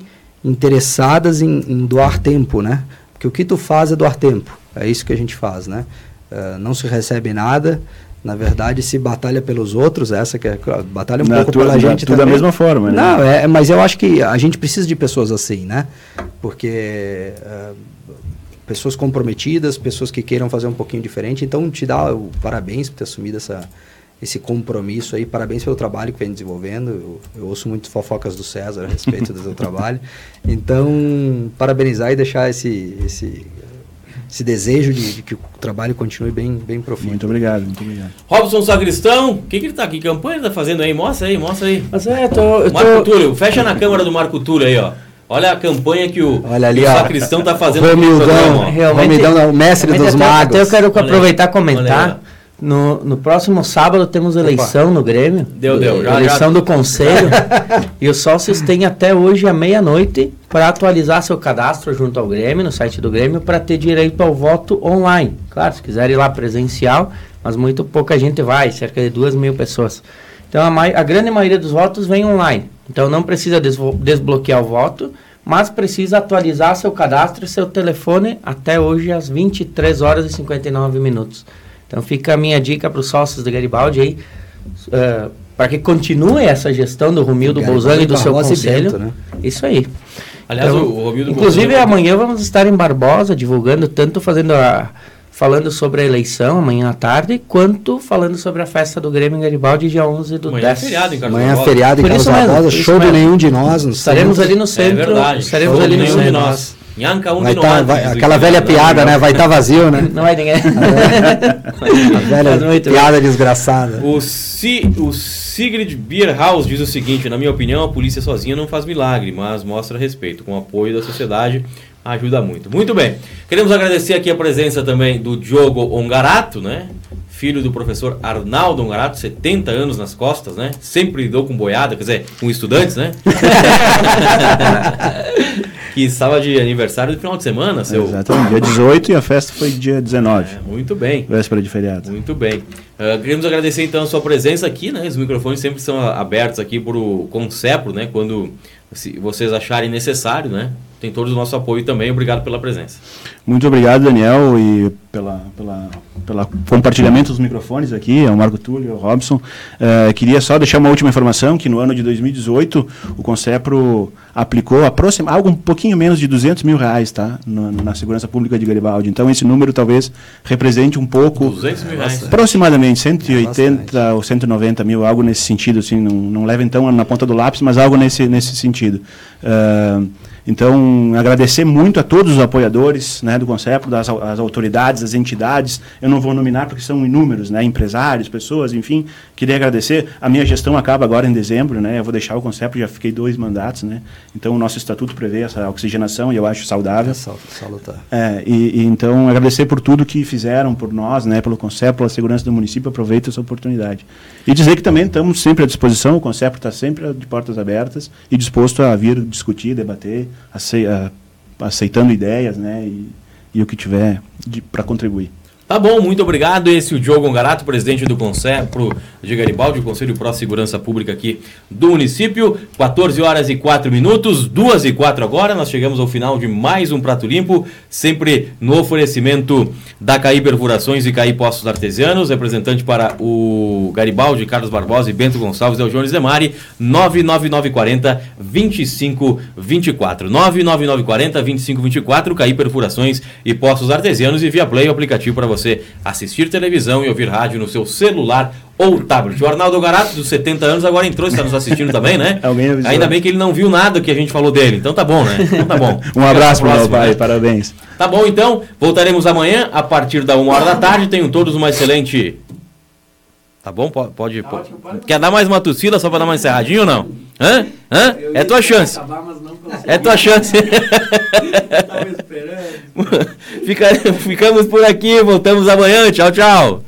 interessadas em, em doar tempo, né? Porque o que tu faz é doar tempo. É isso que a gente faz, né? Ah, não se recebe nada. Na verdade, se batalha pelos outros, essa que é batalha um Na pouco tua- pela gente tudo da também. mesma forma, né? Não, é, mas eu acho que a gente precisa de pessoas assim, né? Porque ah, pessoas comprometidas, pessoas que queiram fazer um pouquinho diferente. Então, te dá o parabéns por ter assumido essa, esse compromisso aí. Parabéns pelo trabalho que vem desenvolvendo. Eu, eu ouço muito fofocas do César a respeito do seu [laughs] trabalho. Então, parabenizar e deixar esse, esse, esse desejo de, de que o trabalho continue bem, bem profundo. Muito obrigado, muito obrigado. Robson Sacristão, o que, que ele tá aqui? Que campanha ele tá fazendo aí? Mostra aí, mostra aí. Mas é, eu tô, Marco tô, Túlio, fecha na câmera do Marco Túlio aí, ó. Olha a campanha que o, Olha ali, que o. Sacristão tá fazendo Romildão, Romildão, o mestre dos até, magos. Até eu quero aproveitar e comentar. No, no próximo sábado temos eleição no Grêmio. Deu, deu, já- eleição já- do conselho. [laughs] e os sócios têm até hoje à meia-noite para atualizar seu cadastro junto ao Grêmio, no site do Grêmio, para ter direito ao voto online. Claro, se quiser ir lá presencial, mas muito pouca gente vai, cerca de duas mil pessoas. Então a, a grande maioria dos votos vem online. Então não precisa desbloquear o voto, mas precisa atualizar seu cadastro e seu telefone até hoje às 23 horas e 59 minutos. Então fica a minha dica para os sócios da Garibaldi aí, para que continue essa gestão do Romildo Bolzano e do seu Barbosa e conselho. Bento, né? Isso aí. Aliás, Então, o, Romildo Inclusive Bolsonaro- amanhã vamos estar em Barbosa divulgando tanto fazendo a falando sobre a eleição amanhã à tarde, quanto falando sobre a festa do Grêmio em Garibaldi dia 11 do Amanhã é 10. feriado em Carlos Amanhã é feriado em Carlos Barbosa, isso show de mesmo. nenhum de nós. no Estaremos ali no É centro, verdade. estaremos Show ali no nenhum centro. de nós. Nhanca um Vai de tá- nós. vai- aquela velha piada, né? Vai estar vazio, né? Não vai ninguém. [laughs] [laughs] A velha piada desgraçada. O, Si, o Sigrid Bierhaus diz o seguinte: na minha opinião, a polícia sozinha não faz milagre, mas mostra respeito. Com o apoio da sociedade, ajuda muito. Muito bem. Queremos agradecer aqui a presença também do Diogo Ongarato, né? Filho do professor Arnaldo Ongarato, 70 anos nas costas, né? Sempre lidou com boiada, quer dizer, com estudantes, né? [laughs] que estava de aniversário do final de semana, seu. Exatamente, dia 18 e a festa foi dia 19, É, muito bem. véspera de feriado. Muito bem. Ah, queremos agradecer então a sua presença aqui, né? Os microfones sempre são abertos aqui para o Concepro, né? Quando se vocês acharem necessário, né? Tem todo o nosso apoio também. Obrigado pela presença. Muito obrigado, Daniel, e pela, pela, pela compartilhamento dos microfones aqui, é o Marco Túlio, é o Robson. Eh, queria só deixar uma última informação, que no ano de 2018, o Concepro aplicou aproxima, algo um pouquinho menos de 200 mil reais, tá? No- na segurança pública de Garibaldi. Então, esse número talvez represente um pouco... 200 mil reais. Aproximadamente 180 bastante. ou 190 mil, algo nesse sentido, assim, não, não leva então na ponta do lápis, mas algo nesse, nesse sentido. Ah, então, agradecer muito a todos os apoiadores né, do Concepro, das as autoridades, as entidades, eu não vou nominar porque são inúmeros, né, empresários, pessoas, enfim, queria agradecer. A minha gestão acaba agora em dezembro, né, eu vou deixar o Concepro, já fiquei dois mandatos, né, então o nosso estatuto prevê essa oxigenação e eu acho saudável. Sal- Salutar. É, e, e então agradecer por tudo que fizeram por nós, né, pelo Concepo, pela segurança do município, aproveito essa oportunidade. E dizer que também estamos sempre à disposição, o Concepo está sempre de portas abertas e disposto a vir discutir, debater, aceitando ideias, né, e, e o que tiver para contribuir. Tá bom, muito obrigado. Esse é o Diogo Garato, presidente do Conselho de Garibaldi, o Conselho Pró Segurança Pública aqui do município. 14 horas e 4 minutos, 2 e 4 agora. Nós chegamos ao final de mais um Prato Limpo, sempre no oferecimento da CAI Perfurações e CAI Postos Artesianos. Representante para o Garibaldi, Carlos Barbosa e Bento Gonçalves, é o Jones Demari. 99940 2524. 99940 2524, CAI Perfurações e Postos Artesianos e via Play o aplicativo para você você assistir televisão e ouvir rádio no seu celular ou tablet. O Arnaldo Garato, dos 70 anos, agora entrou, está nos assistindo também, né? [laughs] Ainda bem que ele não viu nada que a gente falou dele. Então tá bom, né? Então tá bom. [laughs] um abraço para meu pai, né? parabéns. Tá bom, então. Voltaremos amanhã, a partir da 1 hora da tarde. Tenham todos uma excelente. Tá bom? Pode. pode, tá pode. Quer dar mais uma tossida só para dar uma encerradinha ou não? Hã? Hã? É tua chance. É tua chance. Fica, ficamos por aqui, voltamos amanhã. Tchau, tchau.